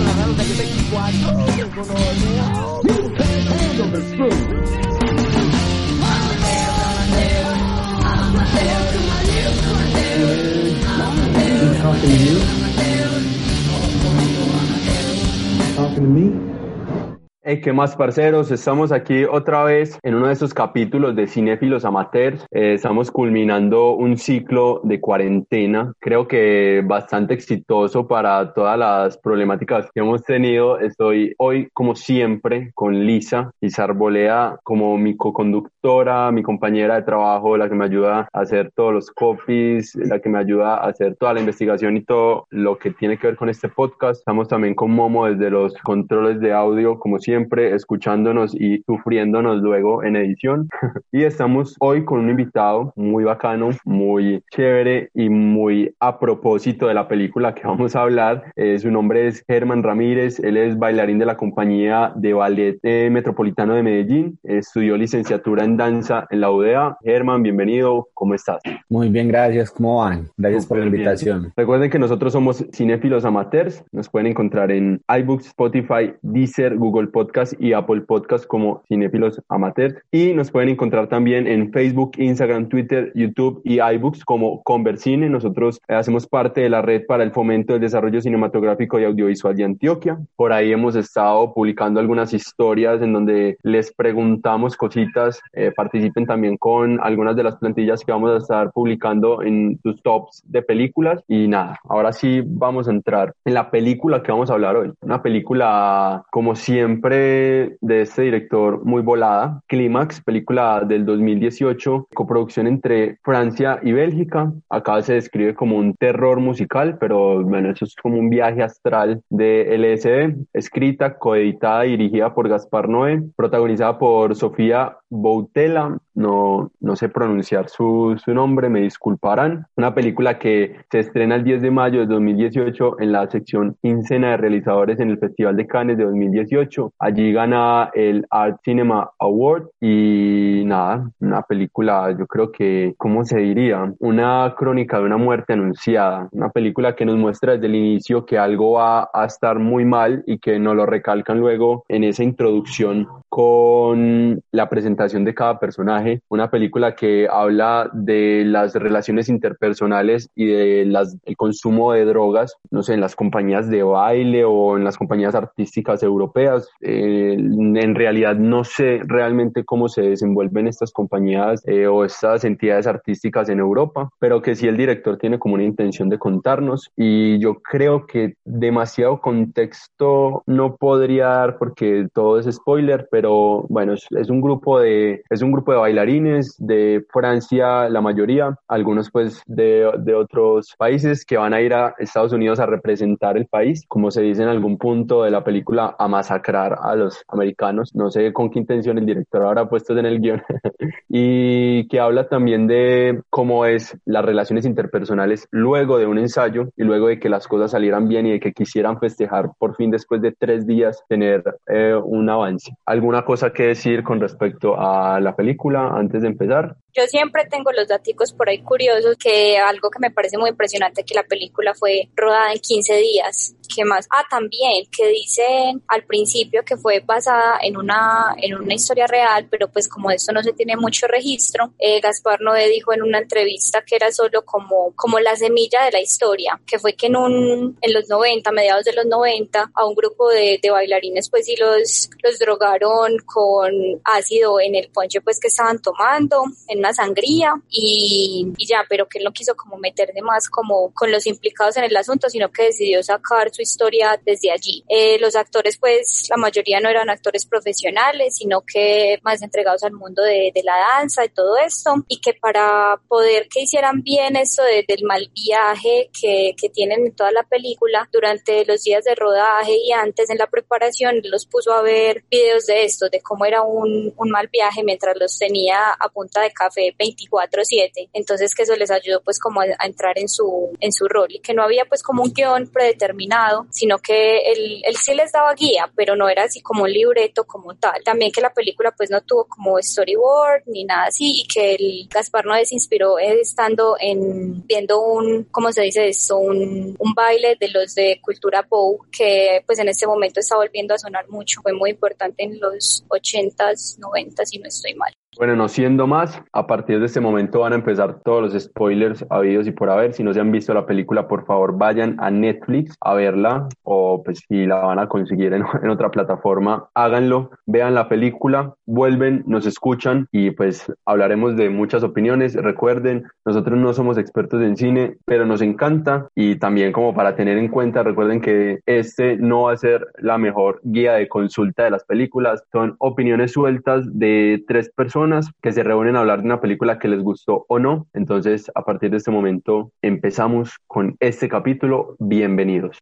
you Talking to you? Talking to me? Hey, ¿Qué más, parceros? Estamos aquí otra vez en uno de estos capítulos de Cinéfilos Amateurs. Eh, estamos culminando un ciclo de cuarentena, creo que bastante exitoso para todas las problemáticas que hemos tenido. Estoy hoy, como siempre, con Lisa, Lisa Arbolea, como mi co-conductora, mi compañera de trabajo, la que me ayuda a hacer todos los copies, la que me ayuda a hacer toda la investigación y todo lo que tiene que ver con este podcast. Estamos también con Momo desde los controles de audio, como siempre siempre escuchándonos y sufriéndonos luego en edición. y estamos hoy con un invitado muy bacano, muy chévere y muy a propósito de la película que vamos a hablar. Eh, su nombre es Germán Ramírez, él es bailarín de la compañía de ballet eh, metropolitano de Medellín, estudió licenciatura en danza en la UDA. Germán, bienvenido, ¿cómo estás? Muy bien, gracias, ¿cómo van? Gracias por la invitación. Recuerden que nosotros somos cinéfilos amateurs, nos pueden encontrar en iBooks, Spotify, Deezer, Google Podcast Podcast y Apple Podcast como Cinefilos Amateurs. Y nos pueden encontrar también en Facebook, Instagram, Twitter, YouTube y iBooks como Conversine. Nosotros eh, hacemos parte de la red para el fomento del desarrollo cinematográfico y audiovisual de Antioquia. Por ahí hemos estado publicando algunas historias en donde les preguntamos cositas. Eh, participen también con algunas de las plantillas que vamos a estar publicando en sus tops de películas. Y nada, ahora sí vamos a entrar en la película que vamos a hablar hoy. Una película, como siempre, de este director muy volada, Clímax, película del 2018, coproducción entre Francia y Bélgica. Acá se describe como un terror musical, pero bueno, eso es como un viaje astral de LSD, escrita, coeditada y dirigida por Gaspar Noé, protagonizada por Sofía Boutella, no, no sé pronunciar su, su nombre, me disculparán. Una película que se estrena el 10 de mayo de 2018 en la sección quincena de realizadores en el Festival de Cannes de 2018. Allí gana el Art Cinema Award y nada, una película, yo creo que, ¿cómo se diría? Una crónica de una muerte anunciada. Una película que nos muestra desde el inicio que algo va a estar muy mal y que nos lo recalcan luego en esa introducción con la presentación de cada personaje, una película que habla de las relaciones interpersonales y de las, el consumo de drogas, no sé, en las compañías de baile o en las compañías artísticas europeas. Eh, en realidad no sé realmente cómo se desenvuelven estas compañías eh, o estas entidades artísticas en Europa, pero que sí el director tiene como una intención de contarnos y yo creo que demasiado contexto no podría dar porque todo es spoiler, pero bueno, es, un grupo de, es un grupo de bailarines de Francia, la mayoría, algunos pues de, de otros países que van a ir a Estados Unidos a representar el país, como se dice en algún punto de la película, a masacrar a los americanos. No sé con qué intención el director habrá puesto en el guion. y que habla también de cómo es las relaciones interpersonales luego de un ensayo y luego de que las cosas salieran bien y de que quisieran festejar por fin después de tres días tener eh, un avance. ¿Algún alguna cosa que decir con respecto a la película antes de empezar? Yo siempre tengo los datos por ahí curiosos, que algo que me parece muy impresionante que la película fue rodada en 15 días. ¿Qué más? Ah, también que dicen al principio que fue basada en una, en una historia real, pero pues como esto no se tiene mucho registro, eh, Gaspar Noé dijo en una entrevista que era solo como, como la semilla de la historia, que fue que en un, en los 90, mediados de los 90, a un grupo de, de bailarines pues sí los, los drogaron con ácido en el ponche pues que estaban tomando, una sangría y, y, ya, pero que él no quiso como meterse más como con los implicados en el asunto, sino que decidió sacar su historia desde allí. Eh, los actores, pues la mayoría no eran actores profesionales, sino que más entregados al mundo de, de la danza y todo esto, y que para poder que hicieran bien esto del mal viaje que, que tienen en toda la película, durante los días de rodaje y antes en la preparación, los puso a ver videos de esto, de cómo era un, un mal viaje mientras los tenía a punta de café 24/7. Entonces que eso les ayudó pues como a, entrar en su, en su rol y que no había pues como un guion predeterminado, sino que él, él sí les daba guía, pero no era así como un libreto como tal. También que la película pues no tuvo como storyboard ni nada así y que el Gaspar Noé se inspiró estando en viendo un, ¿cómo se dice esto? Un, un baile de los de cultura Bow que pues en este momento está volviendo a sonar mucho. Fue muy importante en los 80s, 90s si no estoy mal. Bueno, no siendo más, a partir de este momento van a empezar todos los spoilers habidos y por haber. Si no se han visto la película, por favor vayan a Netflix a verla o pues si la van a conseguir en, en otra plataforma, háganlo, vean la película, vuelven, nos escuchan y pues hablaremos de muchas opiniones. Recuerden, nosotros no somos expertos en cine, pero nos encanta y también como para tener en cuenta, recuerden que este no va a ser la mejor guía de consulta de las películas, son opiniones sueltas de tres personas que se reúnen a hablar de una película que les gustó o no. Entonces, a partir de este momento, empezamos con este capítulo. Bienvenidos.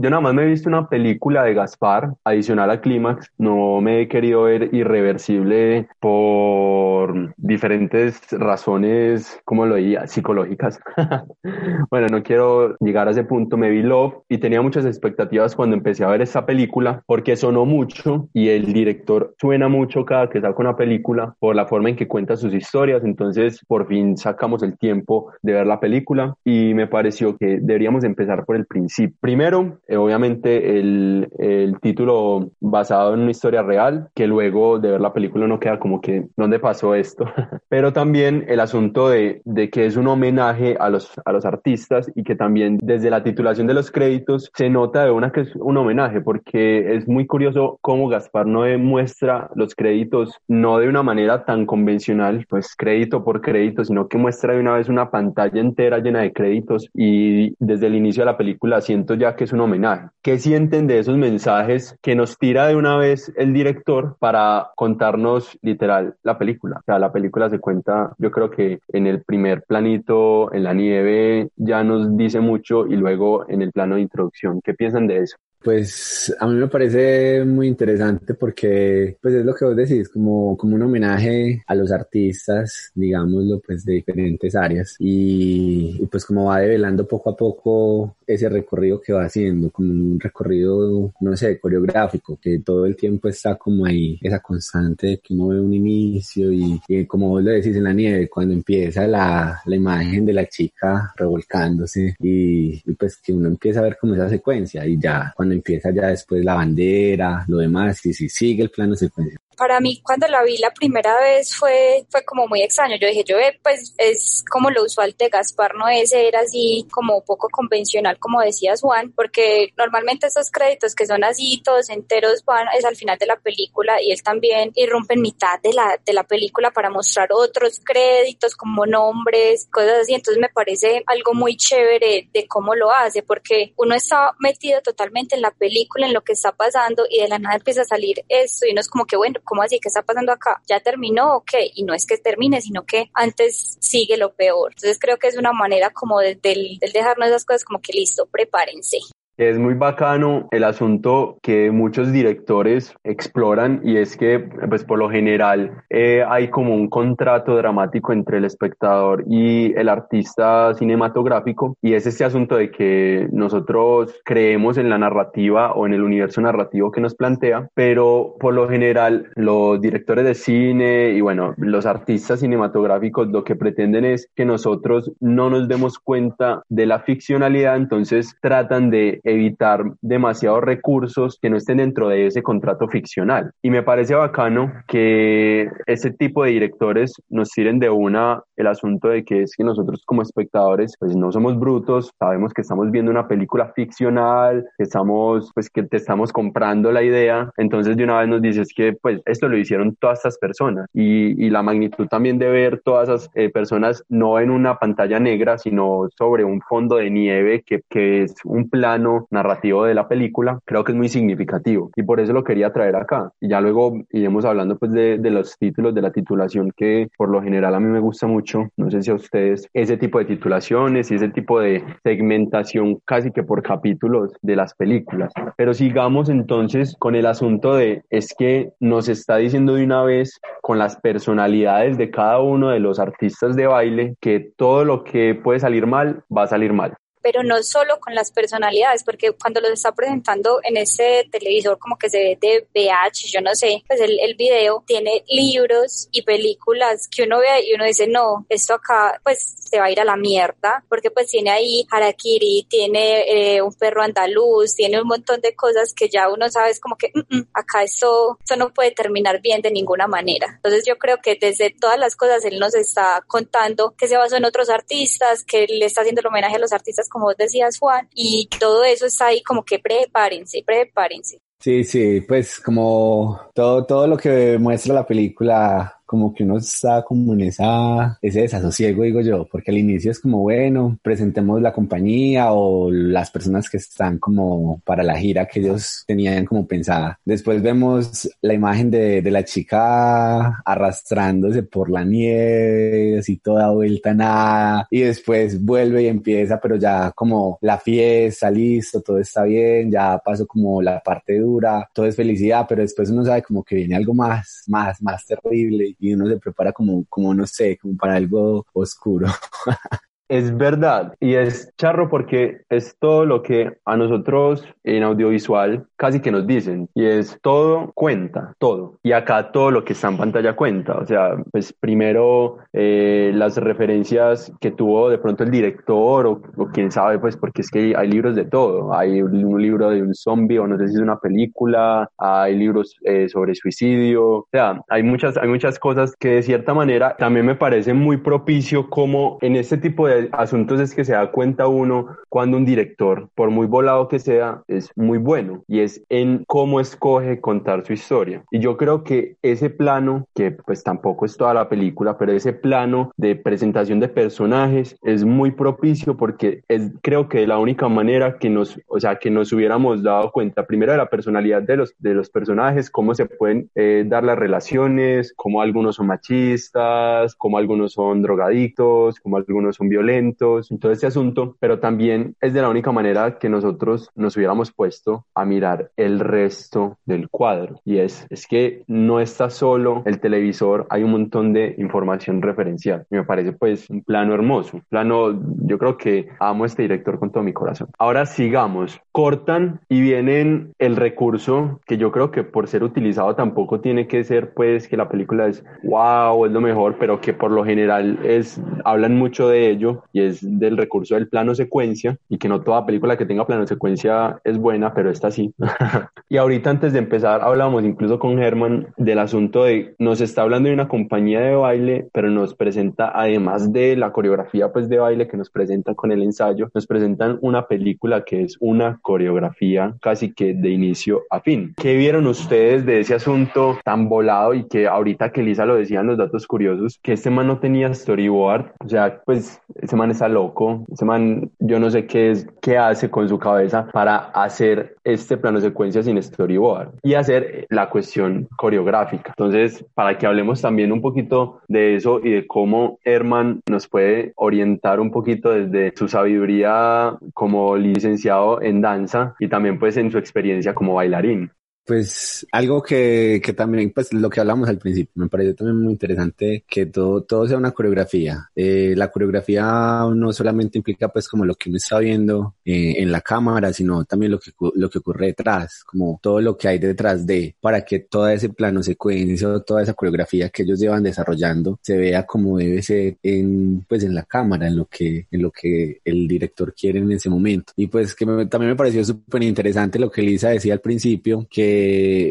Yo nada más me he visto una película de Gaspar adicional a Clímax. No me he querido ver irreversible por diferentes razones, como lo diría, psicológicas. bueno, no quiero llegar a ese punto. Me vi Love y tenía muchas expectativas cuando empecé a ver esta película porque sonó mucho y el director suena mucho cada que saca una película por la forma en que cuenta sus historias. Entonces, por fin sacamos el tiempo de ver la película y me pareció que deberíamos empezar por el principio Primero, obviamente, el, el, título basado en una historia real, que luego de ver la película no queda como que, ¿dónde pasó esto? Pero también el asunto de, de, que es un homenaje a los, a los artistas y que también desde la titulación de los créditos se nota de una que es un homenaje, porque es muy curioso cómo Gaspar no muestra los créditos no de una manera tan convencional, pues crédito por crédito, sino que muestra de una vez una pantalla entera llena de créditos y desde el inicio de la película siento ya que es un homenaje. ¿Qué sienten de esos mensajes que nos tira de una vez el director para contarnos literal la película? O sea, la película se cuenta, yo creo que en el primer planito, en la nieve, ya nos dice mucho y luego en el plano de introducción. ¿Qué piensan de eso? Pues a mí me parece muy interesante porque pues es lo que vos decís, como, como un homenaje a los artistas, digámoslo, pues de diferentes áreas y, y, pues como va develando poco a poco ese recorrido que va haciendo, como un recorrido, no sé, coreográfico, que todo el tiempo está como ahí, esa constante de que uno ve un inicio y, y como vos lo decís en la nieve, cuando empieza la, la imagen de la chica revolcándose y, y pues que uno empieza a ver como esa secuencia y ya cuando empieza ya después la bandera, lo demás, y si sigue el plano secuencia para mí cuando la vi la primera vez fue, fue como muy extraño. Yo dije, yo eh, pues es como lo usual de Gaspar no es era así como poco convencional, como decías Juan, porque normalmente estos créditos que son así todos enteros van es al final de la película y él también irrumpe en mitad de la, de la película para mostrar otros créditos como nombres, cosas así. Entonces me parece algo muy chévere de cómo lo hace, porque uno está metido totalmente en la película, en lo que está pasando y de la nada empieza a salir esto y uno es como que bueno, ¿cómo así? ¿Qué está pasando acá? ¿Ya terminó? Ok, y no es que termine, sino que antes sigue lo peor. Entonces creo que es una manera como de, del, del dejarnos esas cosas como que listo, prepárense. Es muy bacano el asunto que muchos directores exploran y es que, pues por lo general, eh, hay como un contrato dramático entre el espectador y el artista cinematográfico y es este asunto de que nosotros creemos en la narrativa o en el universo narrativo que nos plantea, pero por lo general los directores de cine y bueno, los artistas cinematográficos lo que pretenden es que nosotros no nos demos cuenta de la ficcionalidad, entonces tratan de evitar demasiados recursos que no estén dentro de ese contrato ficcional. Y me parece bacano que ese tipo de directores nos tiren de una el asunto de que es que nosotros como espectadores pues no somos brutos, sabemos que estamos viendo una película ficcional, que estamos pues que te estamos comprando la idea, entonces de una vez nos dices que pues esto lo hicieron todas estas personas y, y la magnitud también de ver todas esas eh, personas no en una pantalla negra, sino sobre un fondo de nieve que, que es un plano narrativo de la película, creo que es muy significativo y por eso lo quería traer acá. Y ya luego iremos hablando pues de, de los títulos, de la titulación que por lo general a mí me gusta mucho, no sé si a ustedes, ese tipo de titulaciones y ese tipo de segmentación casi que por capítulos de las películas. Pero sigamos entonces con el asunto de, es que nos está diciendo de una vez con las personalidades de cada uno de los artistas de baile que todo lo que puede salir mal va a salir mal pero no solo con las personalidades, porque cuando los está presentando en ese televisor como que se ve de VH, yo no sé, pues el, el video tiene libros y películas que uno ve y uno dice, no, esto acá pues se va a ir a la mierda, porque pues tiene ahí Harakiri, tiene eh, un perro andaluz, tiene un montón de cosas que ya uno sabe es como que mm, mm, acá esto, esto no puede terminar bien de ninguna manera. Entonces yo creo que desde todas las cosas él nos está contando que se basó en otros artistas, que le está haciendo el homenaje a los artistas como vos decías, Juan, y todo eso está ahí como que prepárense, prepárense. Sí, sí, pues como todo, todo lo que muestra la película como que uno está como en esa, ese desasosiego, digo yo, porque al inicio es como, bueno, presentemos la compañía o las personas que están como para la gira que ellos tenían como pensada. Después vemos la imagen de, de la chica arrastrándose por la nieve, así toda vuelta nada, y después vuelve y empieza, pero ya como la fiesta, listo, todo está bien, ya pasó como la parte dura, todo es felicidad, pero después uno sabe como que viene algo más, más, más terrible y uno se prepara como, como no sé, como para algo oscuro. Es verdad, y es charro porque es todo lo que a nosotros en audiovisual casi que nos dicen, y es todo cuenta, todo. Y acá todo lo que está en pantalla cuenta. O sea, pues primero eh, las referencias que tuvo de pronto el director o, o, quién sabe, pues porque es que hay libros de todo. Hay un libro de un zombie o no sé si es una película, hay libros eh, sobre suicidio. O sea, hay muchas, hay muchas cosas que de cierta manera también me parece muy propicio como en este tipo de asuntos es que se da cuenta uno cuando un director, por muy volado que sea, es muy bueno y es en cómo escoge contar su historia. Y yo creo que ese plano, que pues tampoco es toda la película, pero ese plano de presentación de personajes es muy propicio porque es creo que la única manera que nos, o sea, que nos hubiéramos dado cuenta primero de la personalidad de los, de los personajes, cómo se pueden eh, dar las relaciones, cómo algunos son machistas, cómo algunos son drogadictos, cómo algunos son violentos violentos, todo este asunto, pero también es de la única manera que nosotros nos hubiéramos puesto a mirar el resto del cuadro. Y es, es que no está solo el televisor, hay un montón de información referencial. Me parece pues un plano hermoso, un plano, yo creo que amo a este director con todo mi corazón. Ahora sigamos, cortan y vienen el recurso que yo creo que por ser utilizado tampoco tiene que ser pues que la película es wow, es lo mejor, pero que por lo general es, hablan mucho de ello y es del recurso del plano secuencia y que no toda película que tenga plano secuencia es buena, pero esta sí. y ahorita antes de empezar hablamos incluso con Germán del asunto de nos está hablando de una compañía de baile, pero nos presenta además de la coreografía pues de baile que nos presenta con el ensayo, nos presentan una película que es una coreografía casi que de inicio a fin. ¿Qué vieron ustedes de ese asunto tan volado y que ahorita que Lisa lo decía en los datos curiosos, que este man no tenía storyboard? O sea, pues ese man está loco, ese man, yo no sé qué es, qué hace con su cabeza para hacer este plano secuencia sin storyboard y hacer la cuestión coreográfica. Entonces, para que hablemos también un poquito de eso y de cómo Herman nos puede orientar un poquito desde su sabiduría como licenciado en danza y también pues en su experiencia como bailarín. Pues algo que, que también, pues lo que hablamos al principio, me parece también muy interesante que todo, todo sea una coreografía. Eh, la coreografía no solamente implica pues como lo que uno está viendo eh, en la cámara, sino también lo que, lo que ocurre detrás, como todo lo que hay detrás de, para que todo ese plano secuencia, toda esa coreografía que ellos llevan desarrollando se vea como debe ser en, pues en la cámara, en lo que, en lo que el director quiere en ese momento. Y pues que también me pareció súper interesante lo que Lisa decía al principio, que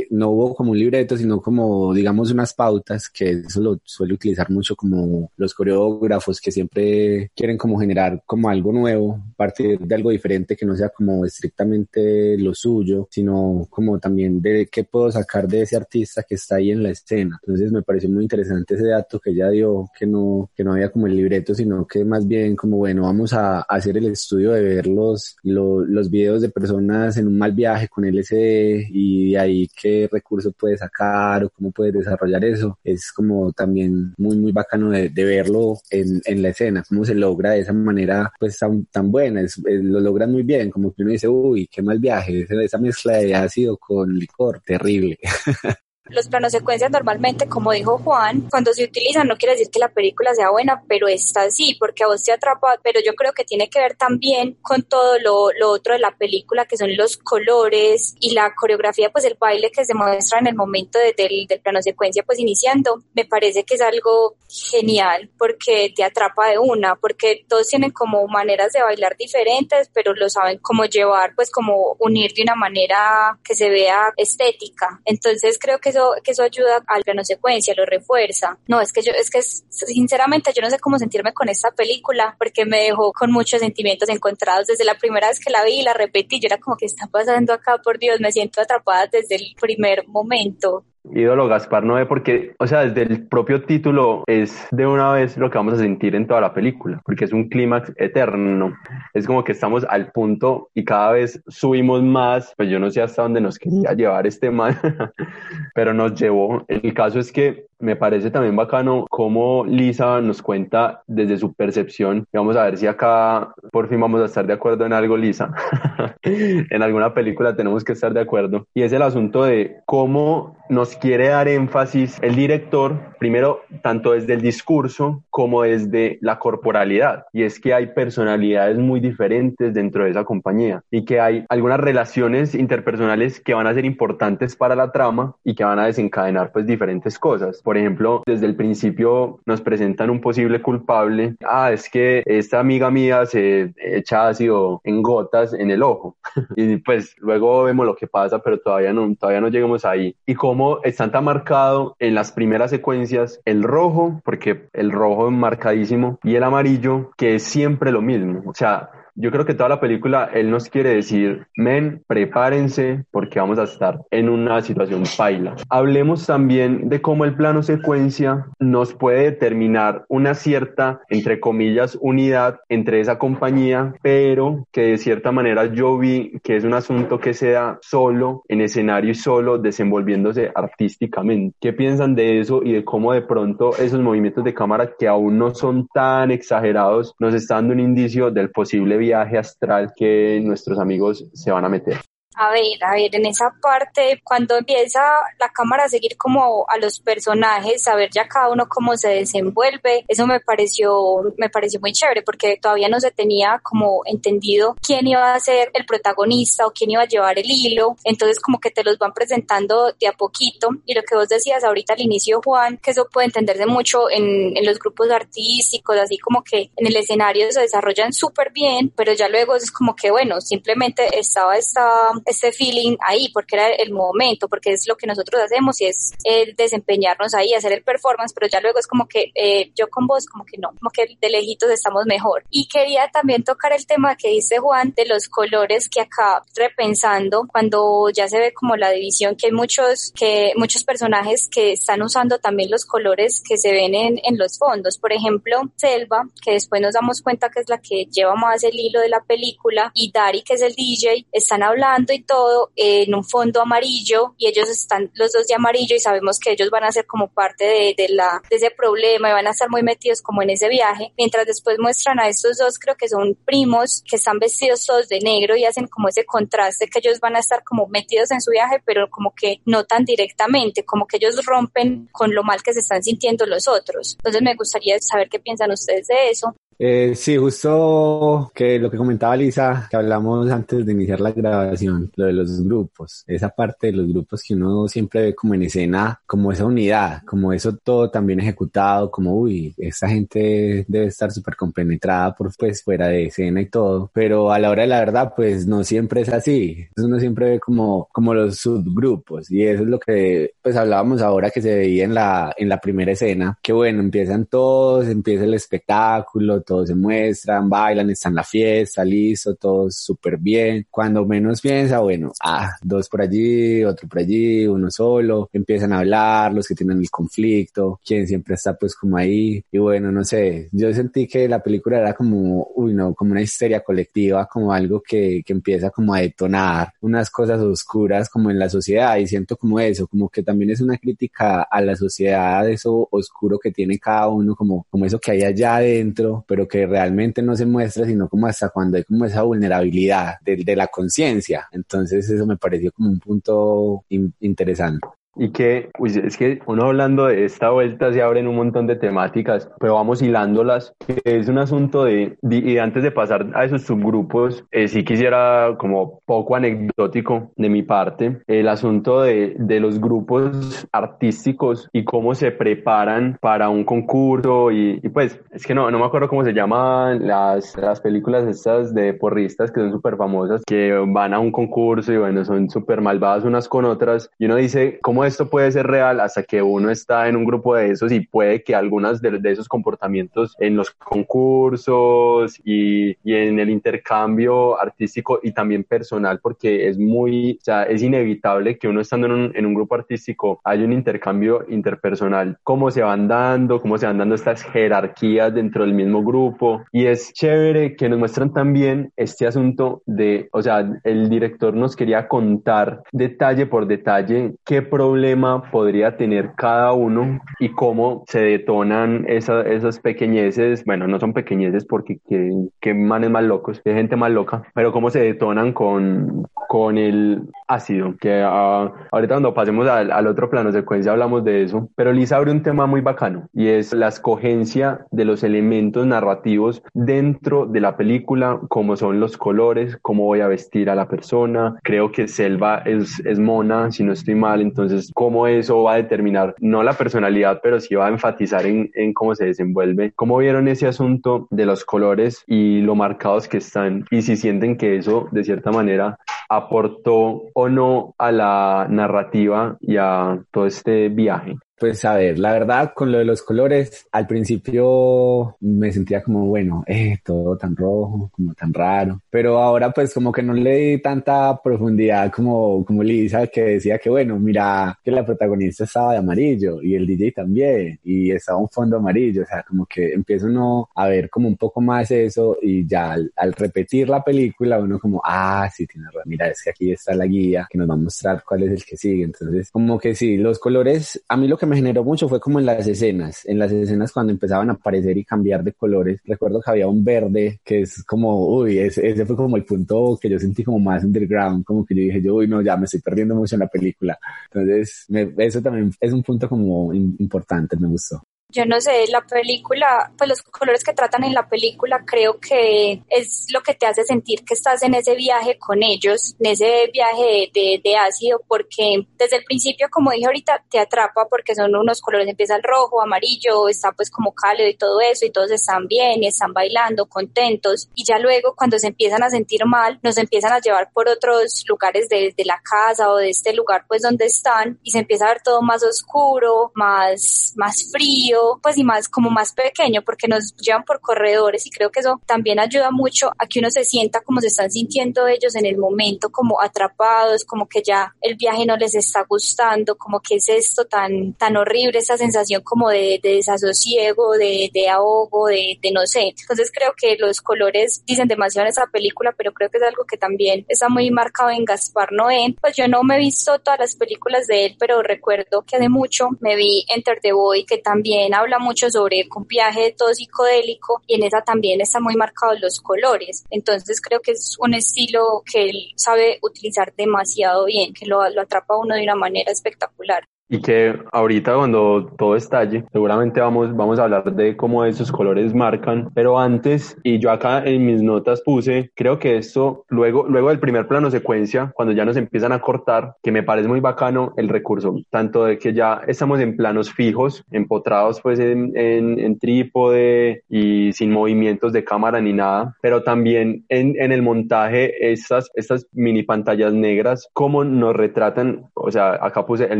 no hubo como un libreto, sino como, digamos, unas pautas, que eso lo suele utilizar mucho como los coreógrafos que siempre quieren como generar como algo nuevo, partir de algo diferente que no sea como estrictamente lo suyo, sino como también de qué puedo sacar de ese artista que está ahí en la escena. Entonces me pareció muy interesante ese dato que ella dio, que no, que no había como el libreto, sino que más bien como, bueno, vamos a, hacer el estudio de ver los, los, los videos de personas en un mal viaje con LSD y ahí qué recursos puedes sacar o cómo puedes desarrollar eso. Es como también muy, muy bacano de, verlo en, en, la escena, cómo se logra de esa manera pues tan, tan buena, lo logran muy bien, como que uno dice, uy, qué mal viaje, esa mezcla de ácido con licor, terrible. Los planos secuencias normalmente, como dijo Juan, cuando se utilizan no quiere decir que la película sea buena, pero está así, porque a vos te atrapa, pero yo creo que tiene que ver también con todo lo, lo otro de la película, que son los colores y la coreografía, pues el baile que se muestra en el momento del, del plano secuencia, pues iniciando, me parece que es algo genial, porque te atrapa de una, porque todos tienen como maneras de bailar diferentes, pero lo saben cómo llevar, pues como unir de una manera que se vea estética. Entonces creo que eso, que eso ayuda al plano secuencia, lo refuerza. No, es que yo, es que sinceramente yo no sé cómo sentirme con esta película porque me dejó con muchos sentimientos encontrados. Desde la primera vez que la vi y la repetí, yo era como que está pasando acá, por Dios, me siento atrapada desde el primer momento. Ídolo Gaspar Noé, porque, o sea, desde el propio título es de una vez lo que vamos a sentir en toda la película, porque es un clímax eterno. Es como que estamos al punto y cada vez subimos más, pues yo no sé hasta dónde nos quería llevar este mal, pero nos llevó. El caso es que me parece también bacano cómo Lisa nos cuenta desde su percepción. Y vamos a ver si acá por fin vamos a estar de acuerdo en algo, Lisa. en alguna película tenemos que estar de acuerdo. Y es el asunto de cómo nos quiere dar énfasis el director, primero, tanto desde el discurso como desde la corporalidad. Y es que hay personalidades muy diferentes dentro de esa compañía y que hay algunas relaciones interpersonales que van a ser importantes para la trama y que van a desencadenar pues diferentes cosas. Por ejemplo, desde el principio nos presentan un posible culpable. Ah, es que esta amiga mía se echa ácido en gotas en el ojo. y pues luego vemos lo que pasa, pero todavía no, todavía no llegamos ahí. Y cómo está tan marcado en las primeras secuencias el rojo, porque el rojo es marcadísimo, y el amarillo, que es siempre lo mismo. O sea, yo creo que toda la película él nos quiere decir, men, prepárense porque vamos a estar en una situación paila. Hablemos también de cómo el plano secuencia nos puede determinar una cierta, entre comillas, unidad entre esa compañía, pero que de cierta manera yo vi que es un asunto que se da solo en escenario y solo desenvolviéndose artísticamente. ¿Qué piensan de eso y de cómo de pronto esos movimientos de cámara que aún no son tan exagerados nos están dando un indicio del posible viaje astral que nuestros amigos se van a meter. A ver, a ver, en esa parte, cuando empieza la cámara a seguir como a los personajes, a ver ya cada uno cómo se desenvuelve, eso me pareció, me pareció muy chévere porque todavía no se tenía como entendido quién iba a ser el protagonista o quién iba a llevar el hilo, entonces como que te los van presentando de a poquito. Y lo que vos decías ahorita al inicio, Juan, que eso puede entenderse mucho en, en los grupos artísticos, así como que en el escenario se desarrollan súper bien, pero ya luego es como que bueno, simplemente estaba esta este feeling ahí, porque era el momento, porque es lo que nosotros hacemos y es el desempeñarnos ahí, hacer el performance, pero ya luego es como que eh, yo con vos, como que no, como que de lejitos estamos mejor. Y quería también tocar el tema que dice Juan de los colores que acá repensando, cuando ya se ve como la división, que hay muchos, que muchos personajes que están usando también los colores que se ven en, en los fondos. Por ejemplo, Selva, que después nos damos cuenta que es la que lleva más el hilo de la película, y Dari, que es el DJ, están hablando y todo en un fondo amarillo y ellos están los dos de amarillo y sabemos que ellos van a ser como parte de, de, la, de ese problema y van a estar muy metidos como en ese viaje, mientras después muestran a estos dos, creo que son primos, que están vestidos todos de negro y hacen como ese contraste que ellos van a estar como metidos en su viaje, pero como que no tan directamente, como que ellos rompen con lo mal que se están sintiendo los otros. Entonces me gustaría saber qué piensan ustedes de eso. Eh, sí, justo que lo que comentaba Lisa, que hablamos antes de iniciar la grabación, lo de los grupos, esa parte de los grupos que uno siempre ve como en escena, como esa unidad, como eso todo también ejecutado, como uy, esta gente debe estar súper compenetrada por pues fuera de escena y todo, pero a la hora de la verdad pues no siempre es así, uno siempre ve como, como los subgrupos y eso es lo que pues hablábamos ahora que se veía en la, en la primera escena, que bueno, empiezan todos, empieza el espectáculo, todos se muestran, bailan, están en la fiesta, listo, todos súper bien. Cuando menos piensa, bueno, ah, dos por allí, otro por allí, uno solo, empiezan a hablar, los que tienen el conflicto, quien siempre está pues como ahí. Y bueno, no sé, yo sentí que la película era como, uy, no, como una histeria colectiva, como algo que, que empieza como a detonar unas cosas oscuras como en la sociedad y siento como eso, como que también es una crítica a la sociedad, eso oscuro que tiene cada uno, como, como eso que hay allá adentro, pero que realmente no se muestra, sino como hasta cuando hay como esa vulnerabilidad de la conciencia. Entonces eso me pareció como un punto interesante. Y que, pues es que uno hablando de esta vuelta se abren un montón de temáticas, pero vamos hilándolas, que es un asunto de, y antes de pasar a esos subgrupos, eh, sí quisiera como poco anecdótico de mi parte, el asunto de, de los grupos artísticos y cómo se preparan para un concurso y, y pues es que no, no me acuerdo cómo se llaman las, las películas estas de porristas que son súper famosas, que van a un concurso y bueno, son súper malvadas unas con otras y uno dice, ¿cómo esto puede ser real hasta que uno está en un grupo de esos y puede que algunas de, de esos comportamientos en los concursos y, y, en el intercambio artístico y también personal, porque es muy, o sea, es inevitable que uno estando en un, en un grupo artístico haya un intercambio interpersonal, cómo se van dando, cómo se van dando estas jerarquías dentro del mismo grupo. Y es chévere que nos muestran también este asunto de, o sea, el director nos quería contar detalle por detalle qué problema problema podría tener cada uno y cómo se detonan esa, esas pequeñeces, bueno, no son pequeñeces porque que, que manes más locos, que gente más loca, pero cómo se detonan con, con el ácido, que uh, ahorita cuando pasemos al, al, otro plano secuencia hablamos de eso, pero Lisa abre un tema muy bacano y es la escogencia de los elementos narrativos dentro de la película, como son los colores, cómo voy a vestir a la persona, creo que Selva es, es mona, si no estoy mal, entonces cómo eso va a determinar, no la personalidad, pero sí va a enfatizar en, en cómo se desenvuelve. ¿Cómo vieron ese asunto de los colores y lo marcados que están? Y si sienten que eso, de cierta manera, aportó o no a la narrativa y a todo este viaje. Pues a ver, la verdad con lo de los colores, al principio me sentía como, bueno, eh, todo tan rojo, como tan raro, pero ahora pues como que no le di tanta profundidad como, como Lisa que decía que bueno, mira que la protagonista estaba de amarillo y el DJ también y estaba un fondo amarillo, o sea, como que empieza uno a ver como un poco más eso y ya al, al repetir la película uno como, ah, sí, tiene razón, mira, es que aquí está la guía que nos va a mostrar cuál es el que sigue, entonces como que sí, los colores, a mí lo que me generó mucho fue como en las escenas, en las escenas cuando empezaban a aparecer y cambiar de colores. Recuerdo que había un verde que es como, uy, ese, ese fue como el punto que yo sentí como más underground, como que yo dije, yo, uy, no, ya me estoy perdiendo mucho en la película. Entonces, me, eso también es un punto como importante, me gustó. Yo no sé, la película, pues los colores que tratan en la película creo que es lo que te hace sentir que estás en ese viaje con ellos, en ese viaje de, ácido, porque desde el principio, como dije ahorita, te atrapa porque son unos colores, empieza el rojo, amarillo, está pues como cálido y todo eso, y todos están bien y están bailando, contentos, y ya luego cuando se empiezan a sentir mal, nos empiezan a llevar por otros lugares de la casa o de este lugar pues donde están, y se empieza a ver todo más oscuro, más, más frío, pues y más como más pequeño porque nos llevan por corredores y creo que eso también ayuda mucho a que uno se sienta como se están sintiendo ellos en el momento, como atrapados, como que ya el viaje no les está gustando, como que es esto tan, tan horrible, esa sensación como de, desasosiego, de, de ahogo, de, de, no sé. Entonces creo que los colores dicen demasiado en esa película, pero creo que es algo que también está muy marcado en Gaspar Noé. Pues yo no me he visto todas las películas de él, pero recuerdo que hace mucho me vi Enter the Boy, que también habla mucho sobre un viaje todo psicodélico y en esa también están muy marcados los colores. Entonces creo que es un estilo que él sabe utilizar demasiado bien, que lo, lo atrapa a uno de una manera espectacular. Y que ahorita cuando todo estalle, seguramente vamos, vamos a hablar de cómo esos colores marcan, pero antes, y yo acá en mis notas puse, creo que esto, luego, luego del primer plano secuencia, cuando ya nos empiezan a cortar, que me parece muy bacano el recurso, tanto de que ya estamos en planos fijos, empotrados pues en, en, en trípode y sin movimientos de cámara ni nada, pero también en, en el montaje, estas, estas mini pantallas negras, cómo nos retratan, o sea, acá puse el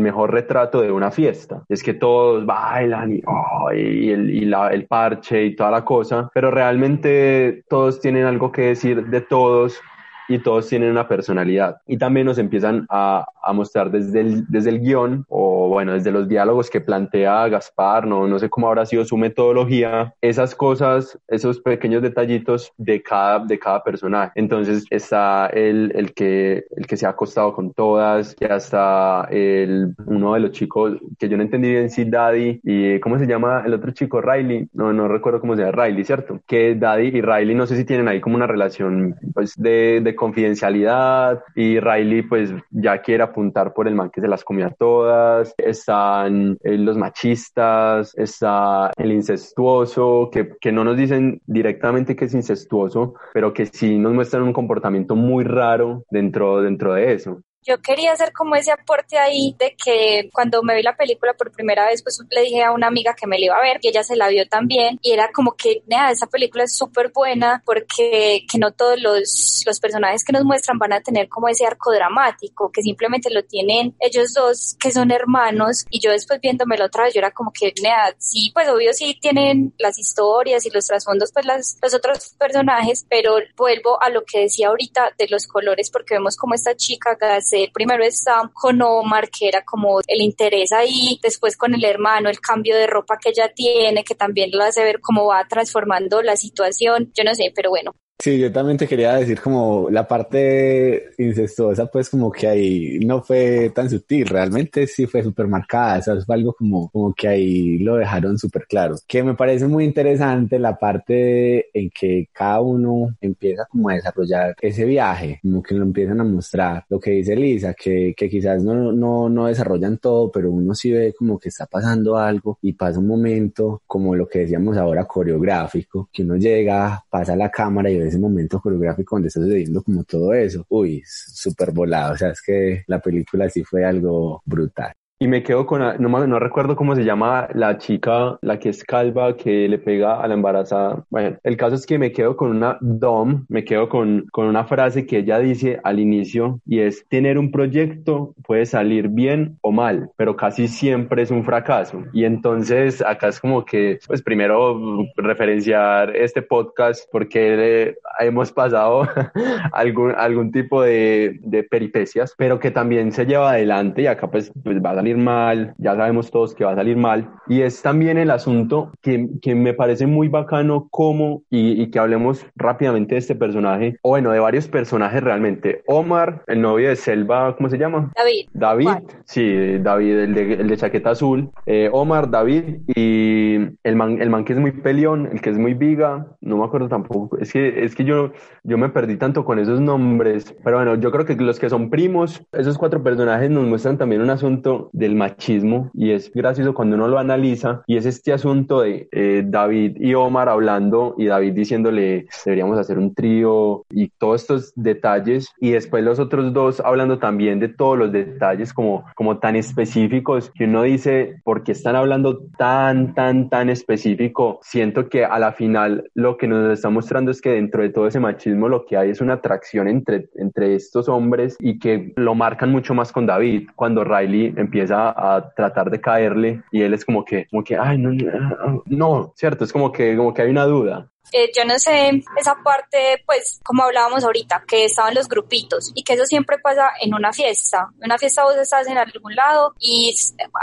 mejor retrato de una fiesta. Es que todos bailan y, el parche y toda la cosa, pero realmente todos tienen algo que decir de todos y todos tienen una personalidad. Y también nos empiezan a, a mostrar desde el, desde el guion o bueno, desde los diálogos que plantea Gaspar, no, no sé cómo habrá sido su metodología, esas cosas, esos pequeños detallitos de cada, de cada personaje. Entonces está el, el, que, el que se ha acostado con todas, que hasta el, uno de los chicos que yo no entendí bien si Daddy y ¿cómo se llama el otro chico? Riley, no, no recuerdo cómo se llama, Riley, ¿cierto? Que Daddy y Riley no sé si tienen ahí como una relación pues de, de confidencialidad y Riley pues ya quiere apuntar por el man que se las comía todas, están eh, los machistas, está el incestuoso, que, que no nos dicen directamente que es incestuoso, pero que sí nos muestran un comportamiento muy raro dentro, dentro de eso yo quería hacer como ese aporte ahí de que cuando me vi la película por primera vez, pues le dije a una amiga que me la iba a ver y ella se la vio también y era como que, nada, esa película es súper buena porque que no todos los, los personajes que nos muestran van a tener como ese arco dramático, que simplemente lo tienen ellos dos que son hermanos y yo después viéndomelo otra vez, yo era como que, nada, sí, pues obvio sí tienen las historias y los trasfondos, pues las, los otros personajes, pero vuelvo a lo que decía ahorita de los colores porque vemos como esta chica, Primero está con Omar, que era como el interés ahí, después con el hermano, el cambio de ropa que ella tiene, que también lo hace ver cómo va transformando la situación, yo no sé, pero bueno, Sí, yo también te quería decir como la parte incestuosa, pues como que ahí no fue tan sutil, realmente sí fue súper marcada, eso fue algo como, como que ahí lo dejaron súper claro. Que me parece muy interesante la parte en que cada uno empieza como a desarrollar ese viaje, como que lo empiezan a mostrar. Lo que dice Lisa, que, que quizás no, no, no desarrollan todo, pero uno sí ve como que está pasando algo y pasa un momento como lo que decíamos ahora coreográfico, que uno llega, pasa la cámara y ve ese momento coreográfico donde está sucediendo como todo eso, uy, súper volado, o sea, es que la película sí fue algo brutal. Y me quedo con, no, no recuerdo cómo se llama la chica, la que es calva, que le pega a la embarazada. Bueno, el caso es que me quedo con una DOM, me quedo con, con una frase que ella dice al inicio y es, tener un proyecto puede salir bien o mal, pero casi siempre es un fracaso. Y entonces acá es como que, pues primero referenciar este podcast porque hemos pasado algún, algún tipo de, de peripecias, pero que también se lleva adelante y acá pues, pues va a mal, ya sabemos todos que va a salir mal. Y es también el asunto que, que me parece muy bacano como, y, y, que hablemos rápidamente de este personaje, o bueno, de varios personajes realmente. Omar, el novio de Selva, ¿cómo se llama? David. David, sí, David, el de, el de chaqueta azul. Eh, Omar, David y el man, el man que es muy peleón, el que es muy viga, no me acuerdo tampoco, es que, es que yo, yo me perdí tanto con esos nombres, pero bueno, yo creo que los que son primos, esos cuatro personajes nos muestran también un asunto del machismo y es gracioso cuando uno lo analiza y es este asunto de eh, David y Omar hablando y David diciéndole deberíamos hacer un trío y todos estos detalles y después los otros dos hablando también de todos los detalles como, como tan específicos que uno dice, ¿por qué están hablando tan, tan, tan específico? Siento que a la final lo que nos está mostrando es que dentro de todo ese machismo lo que hay es una atracción entre, entre estos hombres y que lo marcan mucho más con David cuando Riley empieza a tratar de caerle y él es como que, como que, ay, no, no, cierto, es como que, como que hay una duda. Eh, yo no sé, esa parte, pues, como hablábamos ahorita, que estaban los grupitos y que eso siempre pasa en una fiesta. En una fiesta vos estás en algún lado y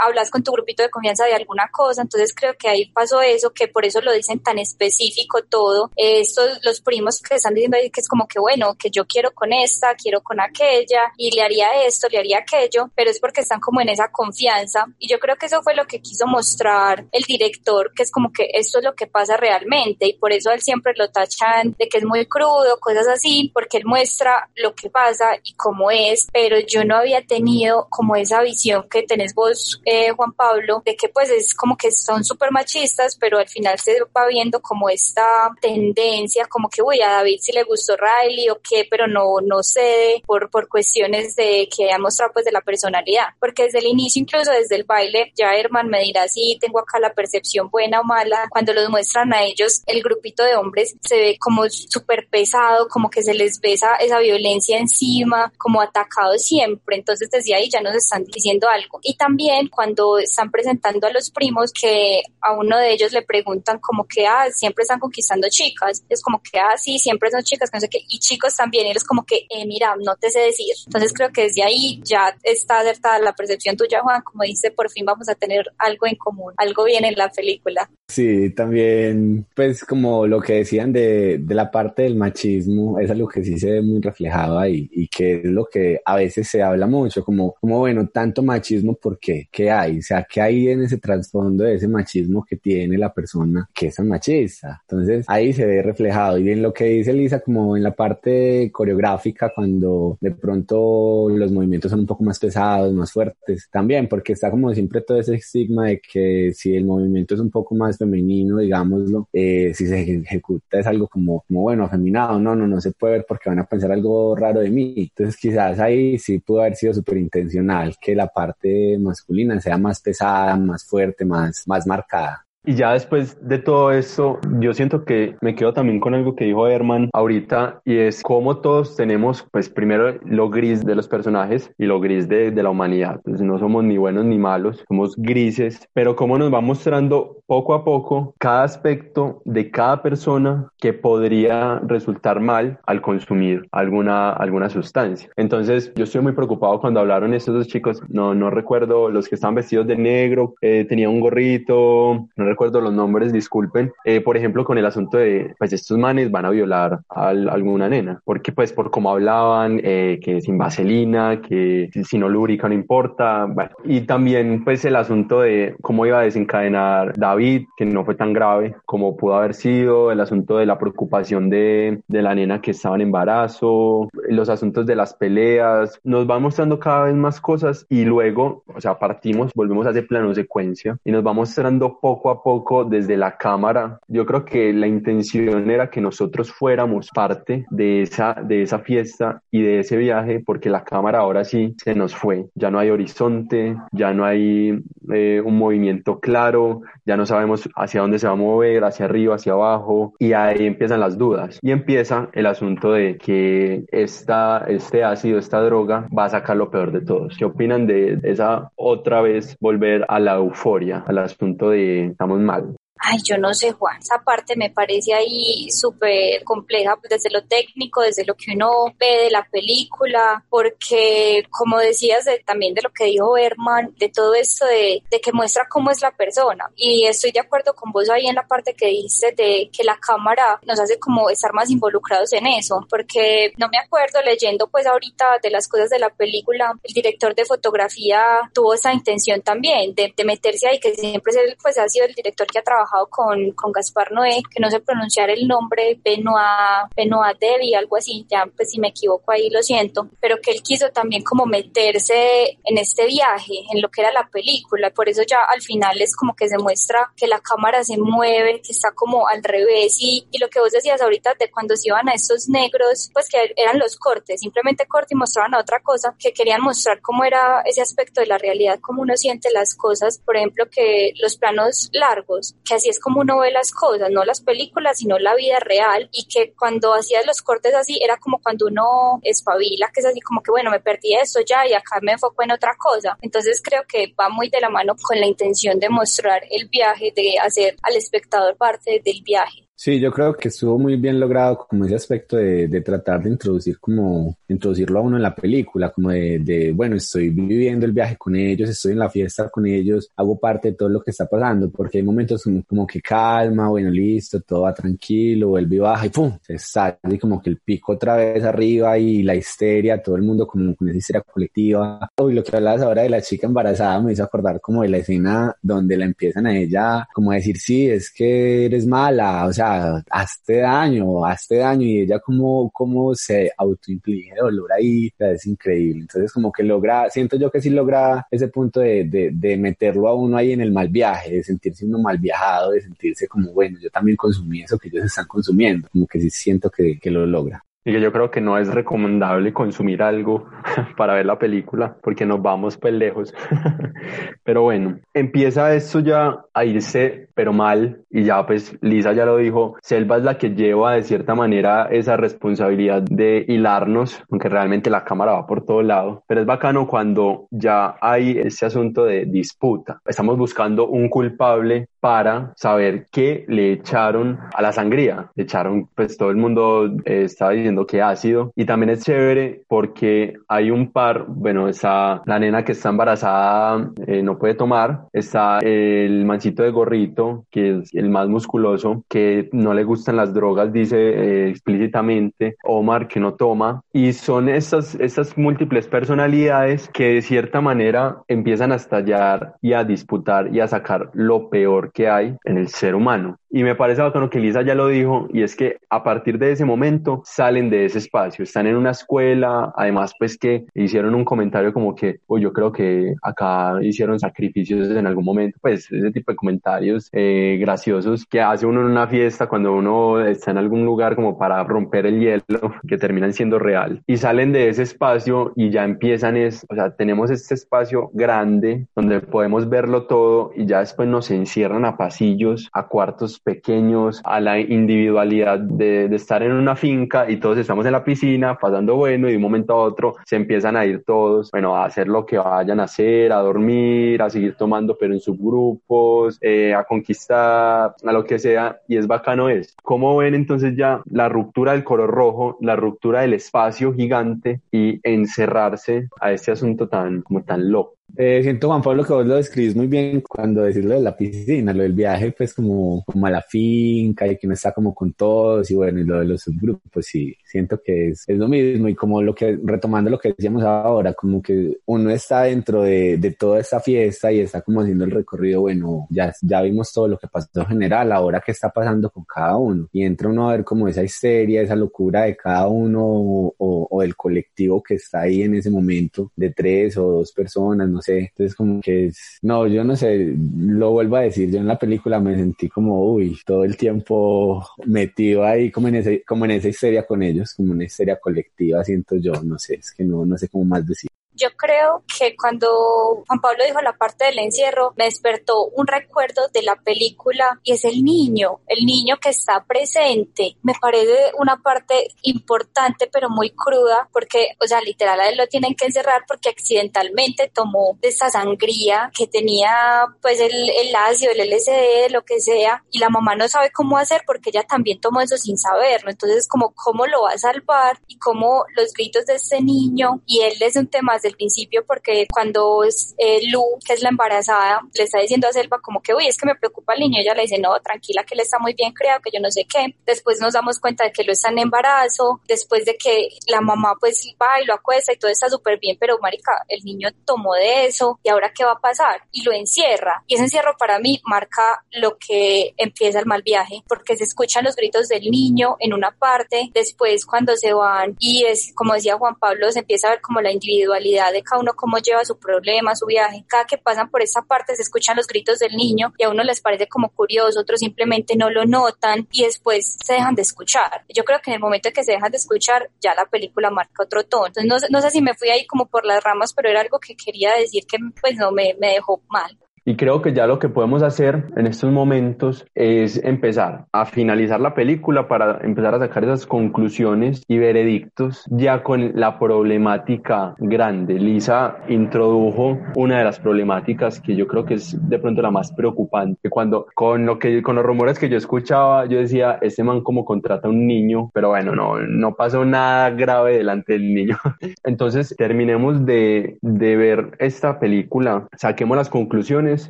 hablas con tu grupito de confianza de alguna cosa, entonces creo que ahí pasó eso, que por eso lo dicen tan específico todo. estos, los primos que están diciendo ahí que es como que, bueno, que yo quiero con esta, quiero con aquella y le haría esto, le haría aquello, pero es porque están como en esa confianza y yo creo que eso fue lo que quiso mostrar el director, que es como que esto es lo que pasa realmente y por eso siempre lo tachan de que es muy crudo, cosas así, porque él muestra lo que pasa y cómo es, pero yo no había tenido como esa visión que tenés vos, eh, Juan Pablo, de que pues es como que son súper machistas, pero al final se va viendo como esta tendencia, como que, uy, a David si le gustó Riley o qué, pero no, no cede por, por cuestiones de que ha mostrado pues de la personalidad, porque desde el inicio, incluso desde el baile, ya Herman me dirá si tengo acá la percepción buena o mala, cuando los muestran a ellos, el grupito de hombres se ve como súper pesado, como que se les besa esa violencia encima, como atacado siempre. Entonces desde ahí ya nos están diciendo algo. Y también cuando están presentando a los primos que a uno de ellos le preguntan como que, ah, siempre están conquistando chicas. Es como que, ah, sí, siempre son chicas, no sé qué. Y chicos también. Y es como que, eh, mira, no te sé decir. Entonces creo que desde ahí ya está acertada la percepción tuya, Juan. Como dice, por fin vamos a tener algo en común, algo bien en la película. Sí, también, pues como lo que decían de, de, la parte del machismo, es algo que sí se ve muy reflejado ahí y que es lo que a veces se habla mucho, como, como bueno, tanto machismo, ¿por qué? ¿Qué hay? O sea, ¿qué hay en ese trasfondo de ese machismo que tiene la persona que es machista? Entonces ahí se ve reflejado y en lo que dice Lisa, como en la parte coreográfica, cuando de pronto los movimientos son un poco más pesados, más fuertes, también, porque está como siempre todo ese estigma de que si el movimiento es un poco más femenino, digámoslo, eh, si se ejecuta es algo como, como, bueno, afeminado, no, no, no se puede ver porque van a pensar algo raro de mí. Entonces quizás ahí sí pudo haber sido súper intencional que la parte masculina sea más pesada, más fuerte, más, más marcada. Y ya después de todo esto, yo siento que me quedo también con algo que dijo Herman ahorita y es cómo todos tenemos, pues primero lo gris de los personajes y lo gris de, de la humanidad. Pues no somos ni buenos ni malos, somos grises, pero cómo nos va mostrando poco a poco cada aspecto de cada persona que podría resultar mal al consumir alguna, alguna sustancia. Entonces, yo estoy muy preocupado cuando hablaron estos dos chicos, no, no recuerdo los que estaban vestidos de negro, eh, tenía un gorrito, no recuerdo los nombres, disculpen, eh, por ejemplo, con el asunto de, pues estos manes van a violar a, alguna nena, porque pues por cómo hablaban, eh, que sin vaselina, que si no no importa, bueno. y también pues el asunto de cómo iba a desencadenar David, que no fue tan grave como pudo haber sido, el asunto de la preocupación de, de la nena que estaba en embarazo, los asuntos de las peleas, nos va mostrando cada vez más cosas y luego, o sea, partimos, volvemos a ese plano secuencia y nos va mostrando poco a poco desde la cámara. Yo creo que la intención era que nosotros fuéramos parte de esa, de esa fiesta y de ese viaje, porque la cámara ahora sí se nos fue. Ya no hay horizonte, ya no hay eh, un movimiento claro, ya no sabemos hacia dónde se va a mover, hacia arriba, hacia abajo, y ahí empiezan las dudas. Y empieza el asunto de que esta, este ácido, esta droga, va a sacar lo peor de todos. ¿Qué opinan de esa otra vez volver a la euforia, al asunto de estamos mal. Ay, yo no sé, Juan, esa parte me parece ahí súper compleja, pues desde lo técnico, desde lo que uno ve de la película, porque como decías también de lo que dijo Herman, de todo esto de, de, que muestra cómo es la persona. Y estoy de acuerdo con vos ahí en la parte que dice de que la cámara nos hace como estar más involucrados en eso, porque no me acuerdo leyendo pues ahorita de las cosas de la película, el director de fotografía tuvo esa intención también de, de meterse ahí, que siempre es pues ha sido el director que ha trabajado trabajado con, con Gaspar Noé, que no sé pronunciar el nombre, Benoit, Benoit Devi, algo así, ya pues si me equivoco ahí lo siento, pero que él quiso también como meterse en este viaje, en lo que era la película, por eso ya al final es como que se muestra que la cámara se mueve, que está como al revés y, y lo que vos decías ahorita de cuando se iban a estos negros, pues que eran los cortes, simplemente corte y mostraban a otra cosa, que querían mostrar cómo era ese aspecto de la realidad, cómo uno siente las cosas, por ejemplo, que los planos largos, que así es como uno ve las cosas, no las películas, sino la vida real, y que cuando hacías los cortes así, era como cuando uno espabila, que es así como que, bueno, me perdí esto ya y acá me enfoco en otra cosa. Entonces creo que va muy de la mano con la intención de mostrar el viaje, de hacer al espectador parte del viaje. Sí, yo creo que estuvo muy bien logrado como ese aspecto de, de, tratar de introducir como, introducirlo a uno en la película, como de, de, bueno, estoy viviendo el viaje con ellos, estoy en la fiesta con ellos, hago parte de todo lo que está pasando, porque hay momentos como, que calma, bueno, listo, todo va tranquilo, vuelve y baja y pum, se sale como que el pico otra vez arriba y la histeria, todo el mundo como con esa histeria colectiva. Uy, lo que hablabas ahora de la chica embarazada me hizo acordar como de la escena donde la empiezan a ella como a decir, sí, es que eres mala, o sea, hazte daño, hazte daño y ella como, como se autoimplije dolor ahí, es increíble. Entonces como que logra, siento yo que sí logra ese punto de, de, de, meterlo a uno ahí en el mal viaje, de sentirse uno mal viajado, de sentirse como, bueno, yo también consumí eso que ellos están consumiendo, como que sí siento que, que lo logra y que yo creo que no es recomendable consumir algo para ver la película porque nos vamos pues lejos. pero bueno, empieza esto ya a irse pero mal y ya pues Lisa ya lo dijo, Selva es la que lleva de cierta manera esa responsabilidad de hilarnos, aunque realmente la cámara va por todo lado, pero es bacano cuando ya hay ese asunto de disputa. Estamos buscando un culpable para saber qué le echaron a la sangría. Le echaron, pues todo el mundo eh, estaba diciendo que ácido. Y también es chévere porque hay un par, bueno, está la nena que está embarazada, eh, no puede tomar. Está el mancito de gorrito, que es el más musculoso, que no le gustan las drogas, dice eh, explícitamente. Omar, que no toma. Y son estas, estas múltiples personalidades que de cierta manera empiezan a estallar y a disputar y a sacar lo peor que hay en el ser humano. Y me parece bacano que Lisa ya lo dijo, y es que a partir de ese momento salen de ese espacio, están en una escuela, además pues que hicieron un comentario como que, pues yo creo que acá hicieron sacrificios en algún momento, pues ese tipo de comentarios eh, graciosos que hace uno en una fiesta cuando uno está en algún lugar como para romper el hielo, que terminan siendo real. Y salen de ese espacio y ya empiezan es, o sea, tenemos este espacio grande donde podemos verlo todo y ya después nos encierran a pasillos, a cuartos pequeños, a la individualidad de, de, estar en una finca y todos estamos en la piscina pasando bueno y de un momento a otro se empiezan a ir todos, bueno, a hacer lo que vayan a hacer, a dormir, a seguir tomando pero en subgrupos, eh, a conquistar, a lo que sea y es bacano es. ¿Cómo ven entonces ya la ruptura del color rojo, la ruptura del espacio gigante y encerrarse a este asunto tan como tan loco? Eh, siento, Juan Pablo, que vos lo describís muy bien cuando decís lo de la piscina, lo del viaje, pues como, como a la finca y que no está como con todos y bueno, y lo de los subgrupos, sí, siento que es, es lo mismo. Y como lo que, retomando lo que decíamos ahora, como que uno está dentro de, de toda esta fiesta y está como haciendo el recorrido, bueno, ya, ya vimos todo lo que pasó en general, ahora qué está pasando con cada uno. Y entra uno a ver como esa histeria, esa locura de cada uno o, o, o del colectivo que está ahí en ese momento de tres o dos personas, no sé, entonces como que es, no, yo no sé, lo vuelvo a decir, yo en la película me sentí como, uy, todo el tiempo metido ahí como en, ese, como en esa histeria con ellos, como una histeria colectiva, siento yo, no sé, es que no, no sé cómo más decir. Yo creo que cuando Juan Pablo dijo la parte del encierro, me despertó un recuerdo de la película y es el niño, el niño que está presente. Me parece una parte importante pero muy cruda porque, o sea, literal a él lo tienen que encerrar porque accidentalmente tomó de esa sangría que tenía pues el, el ácido, el LSD, lo que sea, y la mamá no sabe cómo hacer porque ella también tomó eso sin saberlo. Entonces, como cómo lo va a salvar y cómo los gritos de este niño y él es un tema desde el principio porque cuando eh, Lu, que es la embarazada, le está diciendo a Selva como que, uy, es que me preocupa el niño, ella le dice, no, tranquila, que él está muy bien creado, que yo no sé qué. Después nos damos cuenta de que lo está en embarazo, después de que la mamá pues va y lo acuesta y todo está súper bien, pero marica, el niño tomó de eso y ahora qué va a pasar y lo encierra. Y ese encierro para mí marca lo que empieza el mal viaje, porque se escuchan los gritos del niño en una parte, después cuando se van y es como decía Juan Pablo, se empieza a ver como la individualidad de cada uno, cómo lleva su problema, su viaje. Cada que pasan por esa parte se escuchan los gritos del niño y a uno les parece como curioso, otros simplemente no lo notan y después se dejan de escuchar. Yo creo que en el momento en que se dejan de escuchar, ya la película marca otro tono. Entonces no, no sé si me fui ahí como por las ramas, pero era algo que quería decir que pues no me, me dejó mal. Y creo que ya lo que podemos hacer en estos momentos es empezar a finalizar la película para empezar a sacar esas conclusiones y veredictos ya con la problemática grande. Lisa introdujo una de las problemáticas que yo creo que es de pronto la más preocupante. Cuando con lo que con los rumores que yo escuchaba, yo decía, este man como contrata a un niño, pero bueno, no no pasó nada grave delante del niño. Entonces, terminemos de de ver esta película, saquemos las conclusiones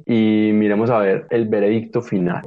y miremos a ver el veredicto final.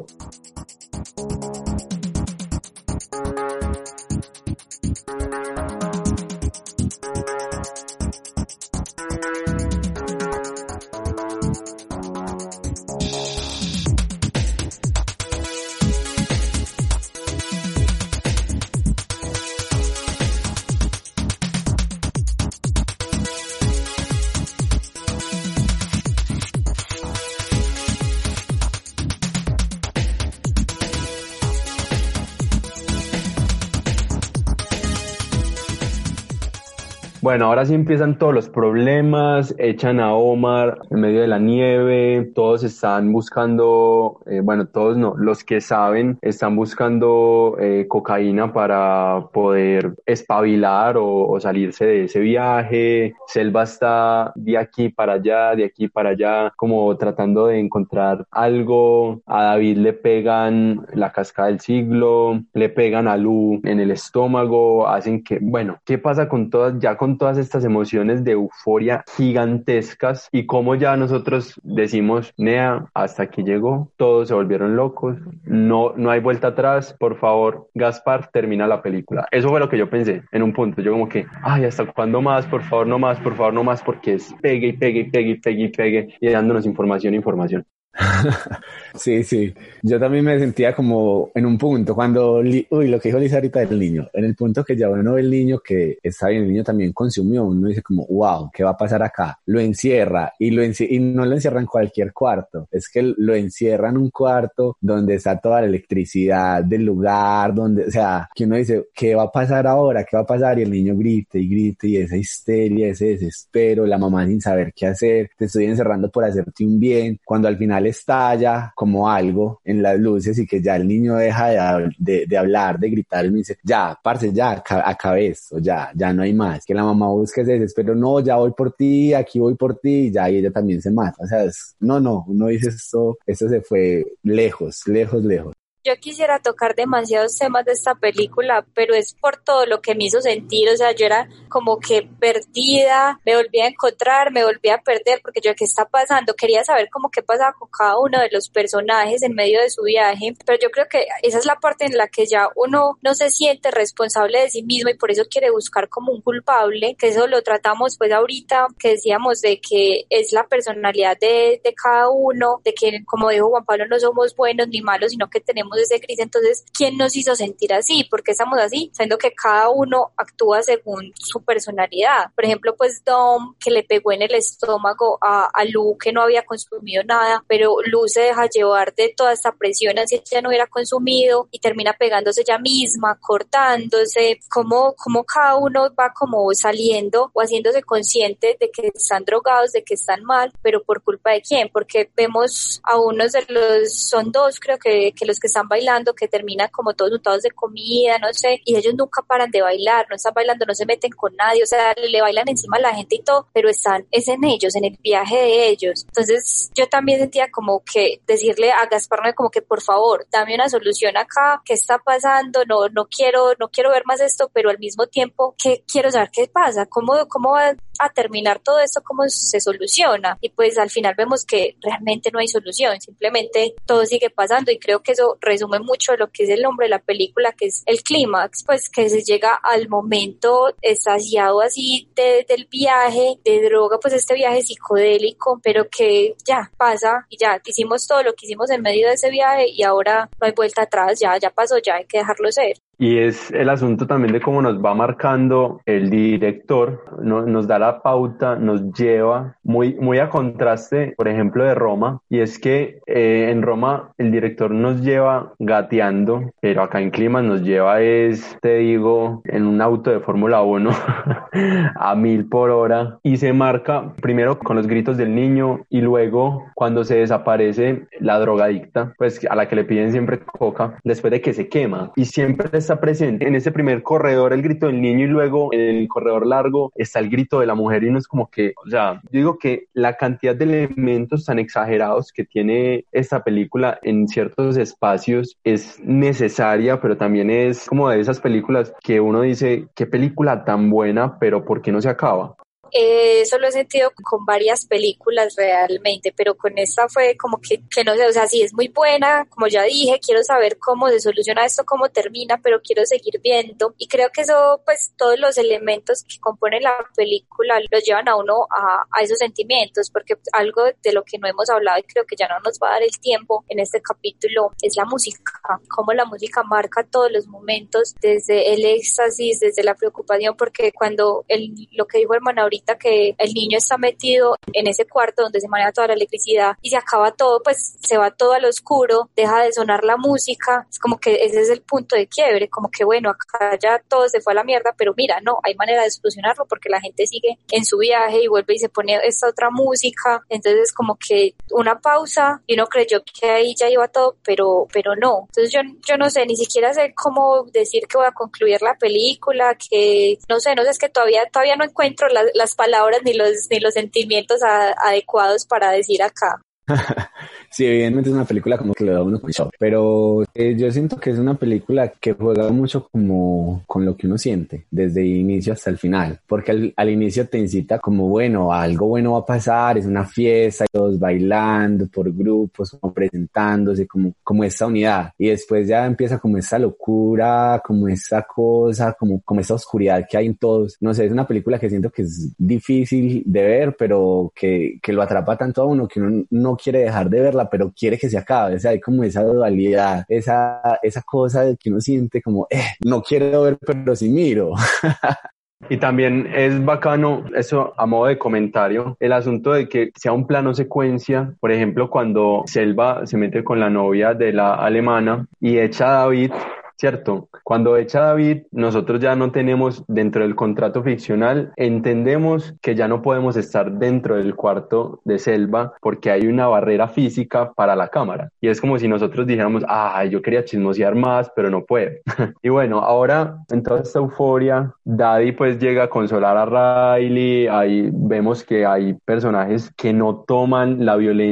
Bueno, ahora sí empiezan todos los problemas, echan a Omar en medio de la nieve, todos están buscando, eh, bueno, todos no, los que saben están buscando eh, cocaína para poder espabilar o, o, salirse de ese viaje. Selva está de aquí para allá, de aquí para allá, como tratando de encontrar algo. A David le pegan la cascada del siglo, le pegan a Lu en el estómago, hacen que, bueno, ¿qué pasa con todas, ya con todas estas emociones de euforia gigantescas y como ya nosotros decimos, Nea, hasta aquí llegó, todos se volvieron locos, no, no hay vuelta atrás, por favor, Gaspar, termina la película. Eso fue lo que yo pensé en un punto, yo como que, ay, ¿hasta cuándo más? Por favor, no más, por favor, no más, porque es pegue y pegue y pegue y pegue y pegue y dándonos información, información. sí, sí. Yo también me sentía como en un punto, cuando, uy, lo que dijo Lisa ahorita del niño, en el punto que ya uno ve el niño que está bien, el niño también consumió, uno dice como, wow, ¿qué va a pasar acá? Lo encierra y, lo y no lo encierra en cualquier cuarto, es que lo encierra en un cuarto donde está toda la electricidad del lugar, donde, o sea, que uno dice, ¿qué va a pasar ahora? ¿Qué va a pasar? Y el niño grita y grita y esa histeria, ese desespero, la mamá sin saber qué hacer, te estoy encerrando por hacerte un bien, cuando al final estalla como algo en las luces y que ya el niño deja de, de, hablar, de gritar, y me dice, ya, parce, ya, acabé esto, ya, ya no hay más. Que la mamá busque ese desespero, no, ya voy por ti, aquí voy por ti, ya, y ella también se mata. O sea, es, no, no, uno dice esto, esto se fue lejos, lejos, lejos. Yo quisiera tocar demasiados temas de esta película, pero es por todo lo que me hizo sentir, o sea, yo era como que perdida, me volví a encontrar, me volví a perder, porque yo, ¿qué está pasando? Quería saber cómo qué pasaba con cada uno de los personajes en medio de su viaje, pero yo creo que esa es la parte en la que ya uno no se siente responsable de sí mismo y por eso quiere buscar como un culpable, que eso lo tratamos pues ahorita, que decíamos de que es la personalidad de, de cada uno, de que como dijo Juan Pablo, no somos buenos ni malos, sino que tenemos ese crisis. Entonces, ¿quién nos hizo sentir así? ¿Por qué estamos así? Siendo que cada uno actúa según su personalidad. Por ejemplo, pues Dom, que le pegó en el estómago a, a Lu, que no había consumido nada, pero Lu se deja llevar de toda esta presión así ella no hubiera consumido y termina pegándose ella misma, cortándose, como, como cada uno va como saliendo o haciéndose consciente de que están drogados, de que están mal, pero por culpa de quién, porque vemos a unos de los, son dos creo que, que los que están están bailando que terminan como todos untados de comida, no sé, y ellos nunca paran de bailar, no están bailando, no se meten con nadie, o sea, le bailan encima a la gente y todo, pero están, es en ellos, en el viaje de ellos. Entonces yo también sentía como que decirle a Gaspar como que por favor, dame una solución acá, ¿qué está pasando? No, no quiero, no quiero ver más esto, pero al mismo tiempo, ¿qué quiero saber qué pasa? ¿Cómo, cómo va a terminar todo esto? ¿Cómo se soluciona? Y pues al final vemos que realmente no hay solución, simplemente todo sigue pasando y creo que eso resume mucho lo que es el nombre de la película, que es el clímax, pues que se llega al momento estaciado así del viaje, de droga, pues este viaje psicodélico, pero que ya pasa y ya hicimos todo lo que hicimos en medio de ese viaje y ahora no hay vuelta atrás, ya, ya pasó, ya hay que dejarlo ser. Y es el asunto también de cómo nos va marcando el director, no, nos da la pauta, nos lleva muy, muy a contraste, por ejemplo, de Roma. Y es que eh, en Roma el director nos lleva gateando, pero acá en Clima nos lleva es, te digo, en un auto de Fórmula 1 a mil por hora. Y se marca primero con los gritos del niño y luego cuando se desaparece la drogadicta, pues a la que le piden siempre coca, después de que se quema. Y siempre está presente. En ese primer corredor el grito del niño y luego en el corredor largo está el grito de la mujer y no es como que, o sea, digo que la cantidad de elementos tan exagerados que tiene esta película en ciertos espacios es necesaria, pero también es como de esas películas que uno dice, qué película tan buena, pero ¿por qué no se acaba? Eh, eso lo he sentido con varias películas realmente, pero con esta fue como que, que no sé, o sea, sí es muy buena, como ya dije, quiero saber cómo se soluciona esto, cómo termina, pero quiero seguir viendo. Y creo que eso, pues todos los elementos que componen la película los llevan a uno a, a esos sentimientos, porque algo de lo que no hemos hablado y creo que ya no nos va a dar el tiempo en este capítulo es la música, cómo la música marca todos los momentos, desde el éxtasis, desde la preocupación, porque cuando el, lo que dijo hermano ahorita, que el niño está metido en ese cuarto donde se maneja toda la electricidad y se acaba todo, pues se va todo al oscuro, deja de sonar la música, es como que ese es el punto de quiebre, como que bueno, acá ya todo se fue a la mierda, pero mira, no, hay manera de solucionarlo porque la gente sigue en su viaje y vuelve y se pone esta otra música, entonces como que una pausa y uno creyó que ahí ya iba todo, pero, pero no, entonces yo, yo no sé, ni siquiera sé cómo decir que voy a concluir la película, que no sé, no sé, es que todavía, todavía no encuentro palabras ni los, ni los sentimientos adecuados para decir acá. sí, evidentemente es una película como que le da uno con pero eh, yo siento que es una película que juega mucho como con lo que uno siente, desde el inicio hasta el final, porque al, inicio te incita como, bueno, algo bueno va a pasar, es una fiesta, todos bailando por grupos, como presentándose, como, como esta unidad, y después ya empieza como esa locura, como esa cosa, como, como esa oscuridad que hay en todos, no sé, es una película que siento que es difícil de ver, pero que, que lo atrapa tanto a uno que uno no quiere dejar de verla, pero quiere que se acabe. O sea, hay como esa dualidad, esa, esa cosa de que uno siente como, eh, no quiero ver, pero sí miro. Y también es bacano, eso a modo de comentario, el asunto de que sea un plano secuencia, por ejemplo, cuando Selva se mete con la novia de la alemana y echa a David ¿cierto? Cuando echa David, nosotros ya no tenemos dentro del contrato ficcional, entendemos que ya no podemos estar dentro del cuarto de selva porque hay una barrera física para la cámara. Y es como si nosotros dijéramos, ah, yo quería chismosear más, pero no puedo. y bueno, ahora en toda esta euforia, Daddy pues llega a consolar a Riley, ahí vemos que hay personajes que no toman la violencia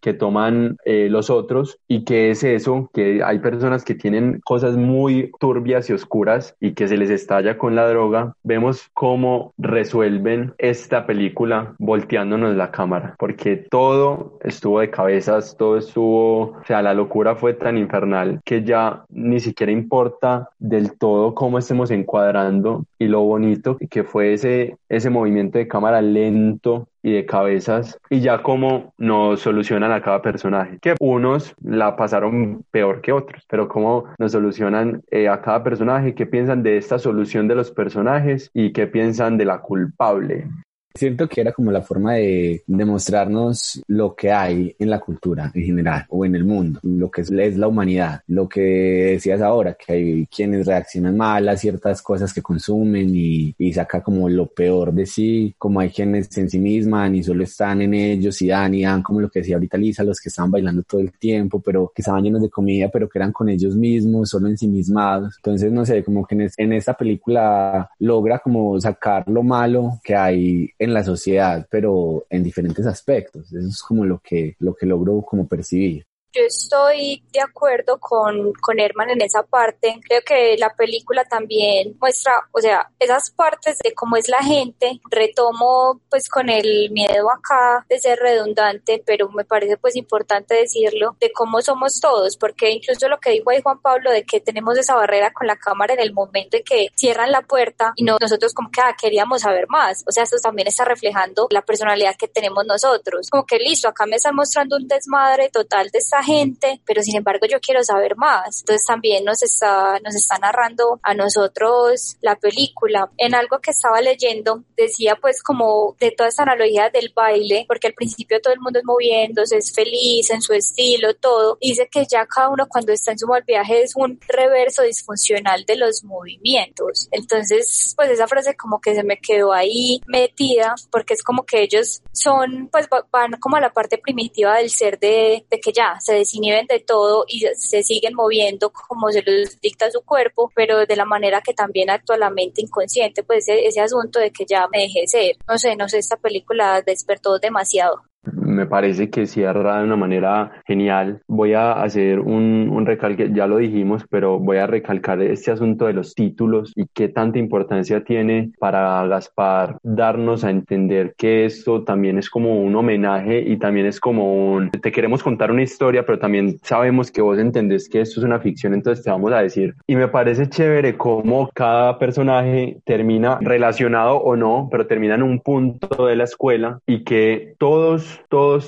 que toman eh, los otros y que es eso, que hay personas que tienen cosas muy turbias y oscuras y que se les estalla con la droga, vemos cómo resuelven esta película volteándonos la cámara, porque todo estuvo de cabezas, todo estuvo, o sea, la locura fue tan infernal que ya ni siquiera importa del todo cómo estemos encuadrando y lo bonito que fue ese, ese movimiento de cámara lento y de cabezas y ya como nos solucionan a cada personaje, que unos la pasaron peor que otros, pero cómo nos solucionan eh, a cada personaje, qué piensan de esta solución de los personajes y qué piensan de la culpable. Siento que era como la forma de demostrarnos lo que hay en la cultura en general o en el mundo, lo que es, la humanidad, lo que decías ahora, que hay quienes reaccionan mal a ciertas cosas que consumen y, y saca como lo peor de sí, como hay quienes en sí misman y solo están en ellos y dan y dan, como lo que decía ahorita Lisa, los que estaban bailando todo el tiempo, pero que estaban llenos de comida, pero que eran con ellos mismos, solo en sí mismados. Entonces, no sé, como que en, en esta película logra como sacar lo malo que hay en la sociedad, pero en diferentes aspectos. Eso es como lo que, lo que logro como percibir. Yo estoy de acuerdo con, con Herman en esa parte. Creo que la película también muestra, o sea, esas partes de cómo es la gente. Retomo pues con el miedo acá de ser redundante, pero me parece pues importante decirlo, de cómo somos todos, porque incluso lo que dijo ahí Juan Pablo de que tenemos esa barrera con la cámara en el momento en que cierran la puerta y nosotros como que ah, queríamos saber más. O sea, eso también está reflejando la personalidad que tenemos nosotros. Como que listo, acá me están mostrando un desmadre total de gente, pero sin embargo yo quiero saber más. Entonces también nos está, nos está narrando a nosotros la película. En algo que estaba leyendo decía pues como de toda esta analogía del baile, porque al principio todo el mundo es moviéndose, es feliz en su estilo, todo. Dice que ya cada uno cuando está en su mal viaje es un reverso disfuncional de los movimientos. Entonces pues esa frase como que se me quedó ahí metida porque es como que ellos son pues van como a la parte primitiva del ser de, de que ya se desinhiben de todo y se siguen moviendo como se les dicta su cuerpo, pero de la manera que también actúa la mente inconsciente, pues ese, ese asunto de que ya me dejé ser. No sé, no sé, esta película despertó demasiado me parece que cierra de una manera genial. Voy a hacer un, un, recalque, ya lo dijimos, pero voy a recalcar este asunto de los títulos y qué tanta importancia tiene para Gaspar darnos a entender que esto también es como un homenaje y también es como un, te queremos contar una historia, pero también sabemos que vos entendés que esto es una ficción, entonces te vamos a decir. Y me parece chévere cómo cada personaje termina relacionado o no, pero termina en un punto de la escuela y que todos todos,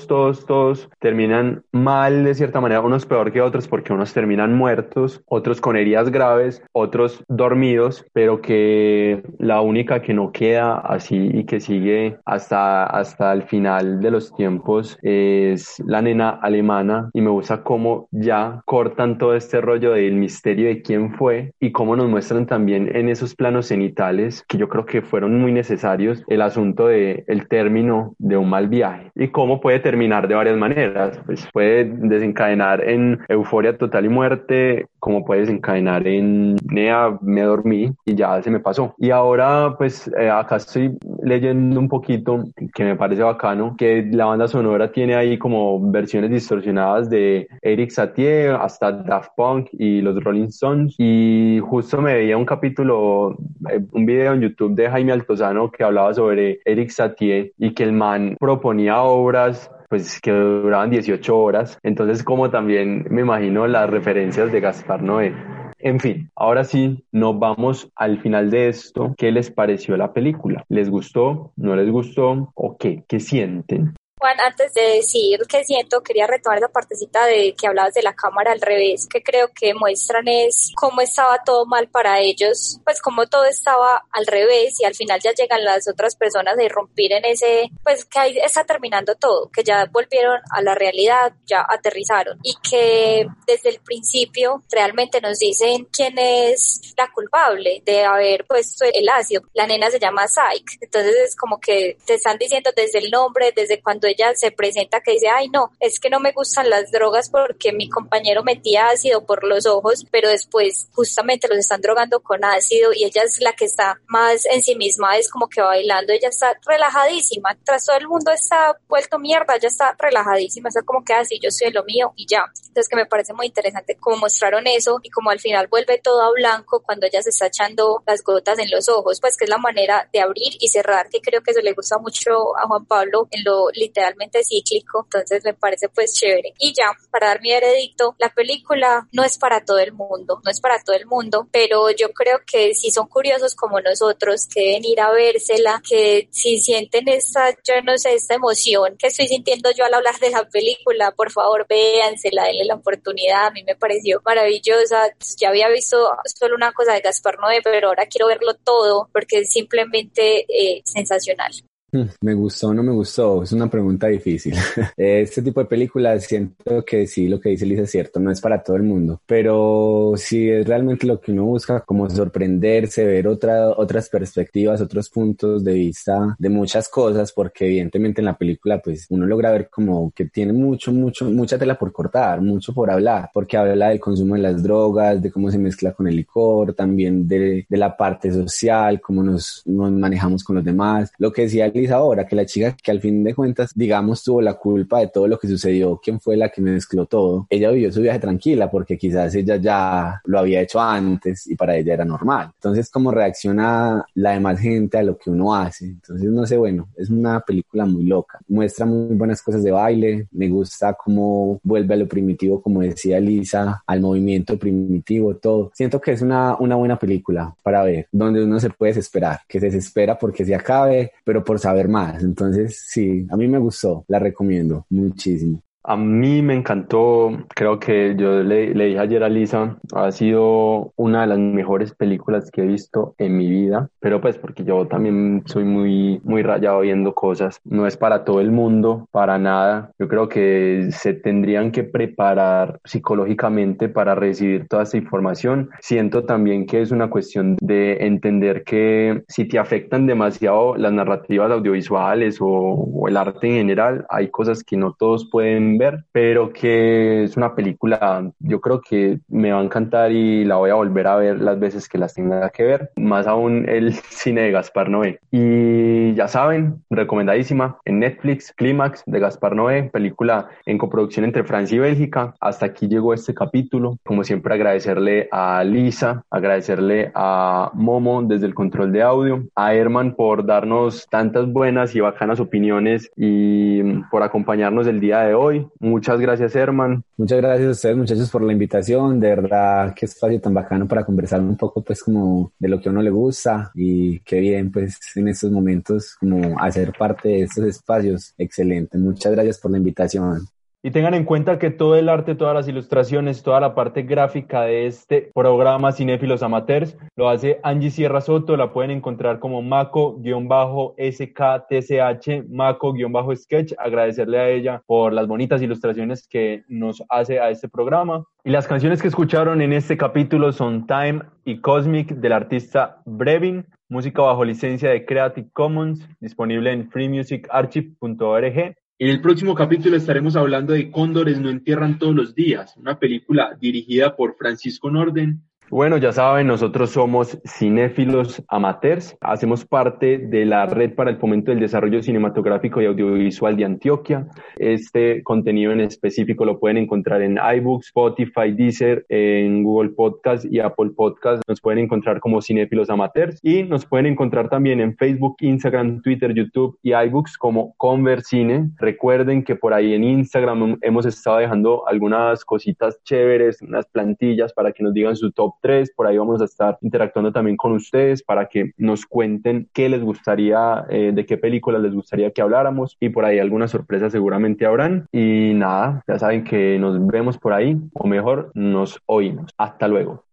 todos, todos terminan mal de cierta manera, unos peor que otros porque unos terminan muertos, otros con heridas graves, otros dormidos, pero que la única que no queda así y que sigue hasta, hasta el final de los tiempos es la nena alemana. Y me gusta cómo ya cortan todo este rollo del misterio de quién fue y cómo nos muestran también en esos planos cenitales que yo creo que fueron muy necesarios el asunto de el término de un mal viaje y cómo puede terminar de varias maneras. Pues puede desencadenar en euforia total y muerte, como puede desencadenar en nea, me dormí y ya se me pasó. Y ahora, pues eh, acá estoy leyendo un poquito que me parece bacano, que la banda sonora tiene ahí como versiones distorsionadas de Eric Satie hasta Daft Punk y los Rolling Stones. Y justo me veía un capítulo, eh, un video en YouTube de Jaime Altozano que hablaba sobre Eric Satie y que el man proponía obras pues que duraban 18 horas. Entonces, como también me imagino las referencias de Gaspar Noé. En fin, ahora sí, nos vamos al final de esto. ¿Qué les pareció la película? ¿Les gustó? ¿No les gustó? ¿O qué? ¿Qué sienten? Juan, antes de decir que siento, quería retomar esa partecita de que hablabas de la cámara al revés, que creo que muestran es cómo estaba todo mal para ellos, pues cómo todo estaba al revés y al final ya llegan las otras personas a irrumpir en ese, pues que ahí está terminando todo, que ya volvieron a la realidad, ya aterrizaron y que desde el principio realmente nos dicen quién es la culpable de haber puesto el ácido. La nena se llama Psyche, entonces es como que te están diciendo desde el nombre, desde cuando ella se presenta que dice, ay no, es que no me gustan las drogas porque mi compañero metía ácido por los ojos, pero después justamente los están drogando con ácido y ella es la que está más en sí misma, es como que bailando, ella está relajadísima, tras todo el mundo está vuelto mierda, ella está relajadísima, está como que así, yo soy lo mío y ya. Entonces que me parece muy interesante cómo mostraron eso y como al final vuelve todo a blanco cuando ella se está echando las gotas en los ojos, pues que es la manera de abrir y cerrar, que creo que eso le gusta mucho a Juan Pablo en lo literalmente cíclico, entonces me parece pues chévere. Y ya, para dar mi veredicto, la película no es para todo el mundo, no es para todo el mundo, pero yo creo que si son curiosos como nosotros, que deben ir a vérsela, que si sienten esta, yo no sé, esta emoción que estoy sintiendo yo al hablar de la película, por favor véansela, denle la oportunidad, a mí me pareció maravillosa, ya había visto solo una cosa de Gaspar Noé, pero ahora quiero verlo todo porque es simplemente eh, sensacional. Me gustó o no me gustó, es una pregunta difícil. este tipo de películas siento que sí, lo que dice Lisa es cierto, no es para todo el mundo, pero si es realmente lo que uno busca, como sorprenderse, ver otra, otras perspectivas, otros puntos de vista de muchas cosas, porque evidentemente en la película pues uno logra ver como que tiene mucho, mucho, mucha tela por cortar, mucho por hablar, porque habla del consumo de las drogas, de cómo se mezcla con el licor, también de, de la parte social, cómo nos, nos manejamos con los demás. Lo que decía Lisa ahora, que la chica que al fin de cuentas, digamos, tuvo la culpa de todo lo que sucedió, quién fue la que mezcló todo, ella vivió su viaje tranquila porque quizás ella ya lo había hecho antes y para ella era normal. Entonces, cómo reacciona la demás gente a lo que uno hace. Entonces, no sé, bueno, es una película muy loca. Muestra muy buenas cosas de baile, me gusta cómo vuelve a lo primitivo, como decía Lisa, al movimiento primitivo, todo. Siento que es una, una buena película para ver, donde uno se puede desesperar, que se desespera porque se acabe, pero por saber más. Entonces, sí, a mí me gustó, la recomiendo muchísimo. A mí me encantó, creo que yo le, le, dije ayer a Lisa, ha sido una de las mejores películas que he visto en mi vida, pero pues porque yo también soy muy, muy rayado viendo cosas, no es para todo el mundo, para nada, yo creo que se tendrían que preparar psicológicamente para recibir toda esta información, siento también que es una cuestión de entender que si te afectan demasiado las narrativas audiovisuales o, o el arte en general, hay cosas que no todos pueden ver, pero que es una película, yo creo que me va a encantar y la voy a volver a ver las veces que las tenga que ver, más aún el cine de Gaspar Noé. Y ya saben, recomendadísima en Netflix, Clímax de Gaspar Noé, película en coproducción entre Francia y Bélgica. Hasta aquí llegó este capítulo. Como siempre, agradecerle a Lisa, agradecerle a Momo desde el control de audio, a Herman por darnos tantas buenas y bacanas opiniones y por acompañarnos el día de hoy. Muchas gracias, Herman. Muchas gracias a ustedes, muchachos, por la invitación. De verdad, qué espacio tan bacano para conversar un poco, pues, como de lo que a uno le gusta y qué bien, pues, en estos momentos, como hacer parte de estos espacios. Excelente. Muchas gracias por la invitación. Y tengan en cuenta que todo el arte, todas las ilustraciones, toda la parte gráfica de este programa Cinéfilos Amateurs lo hace Angie Sierra Soto. La pueden encontrar como Maco-SKTCH, Maco-Sketch. Agradecerle a ella por las bonitas ilustraciones que nos hace a este programa. Y las canciones que escucharon en este capítulo son Time y Cosmic del artista Brevin, música bajo licencia de Creative Commons, disponible en freemusicarchive.org. En el próximo capítulo estaremos hablando de Cóndores no entierran todos los días, una película dirigida por Francisco Norden bueno, ya saben, nosotros somos cinéfilos amateurs, hacemos parte de la Red para el Fomento del Desarrollo Cinematográfico y Audiovisual de Antioquia. Este contenido en específico lo pueden encontrar en iBooks, Spotify, Deezer, en Google Podcast y Apple Podcast. Nos pueden encontrar como cinéfilos amateurs y nos pueden encontrar también en Facebook, Instagram, Twitter, YouTube y iBooks como Conversine. Recuerden que por ahí en Instagram hemos estado dejando algunas cositas chéveres, unas plantillas para que nos digan su top 3. Por ahí vamos a estar interactuando también con ustedes para que nos cuenten qué les gustaría, eh, de qué películas les gustaría que habláramos y por ahí algunas sorpresas seguramente habrán. Y nada, ya saben que nos vemos por ahí o mejor nos oímos. Hasta luego.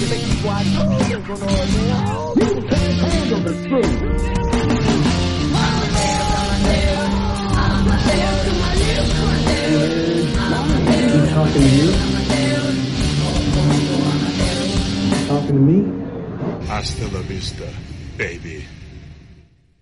you make me watch oh, going on now. You can't handle the truth. I'm there, I'm there, I'm there, I'm there, I'm there, I'm there. You talking to you? Talking to me? Hasta la vista, baby.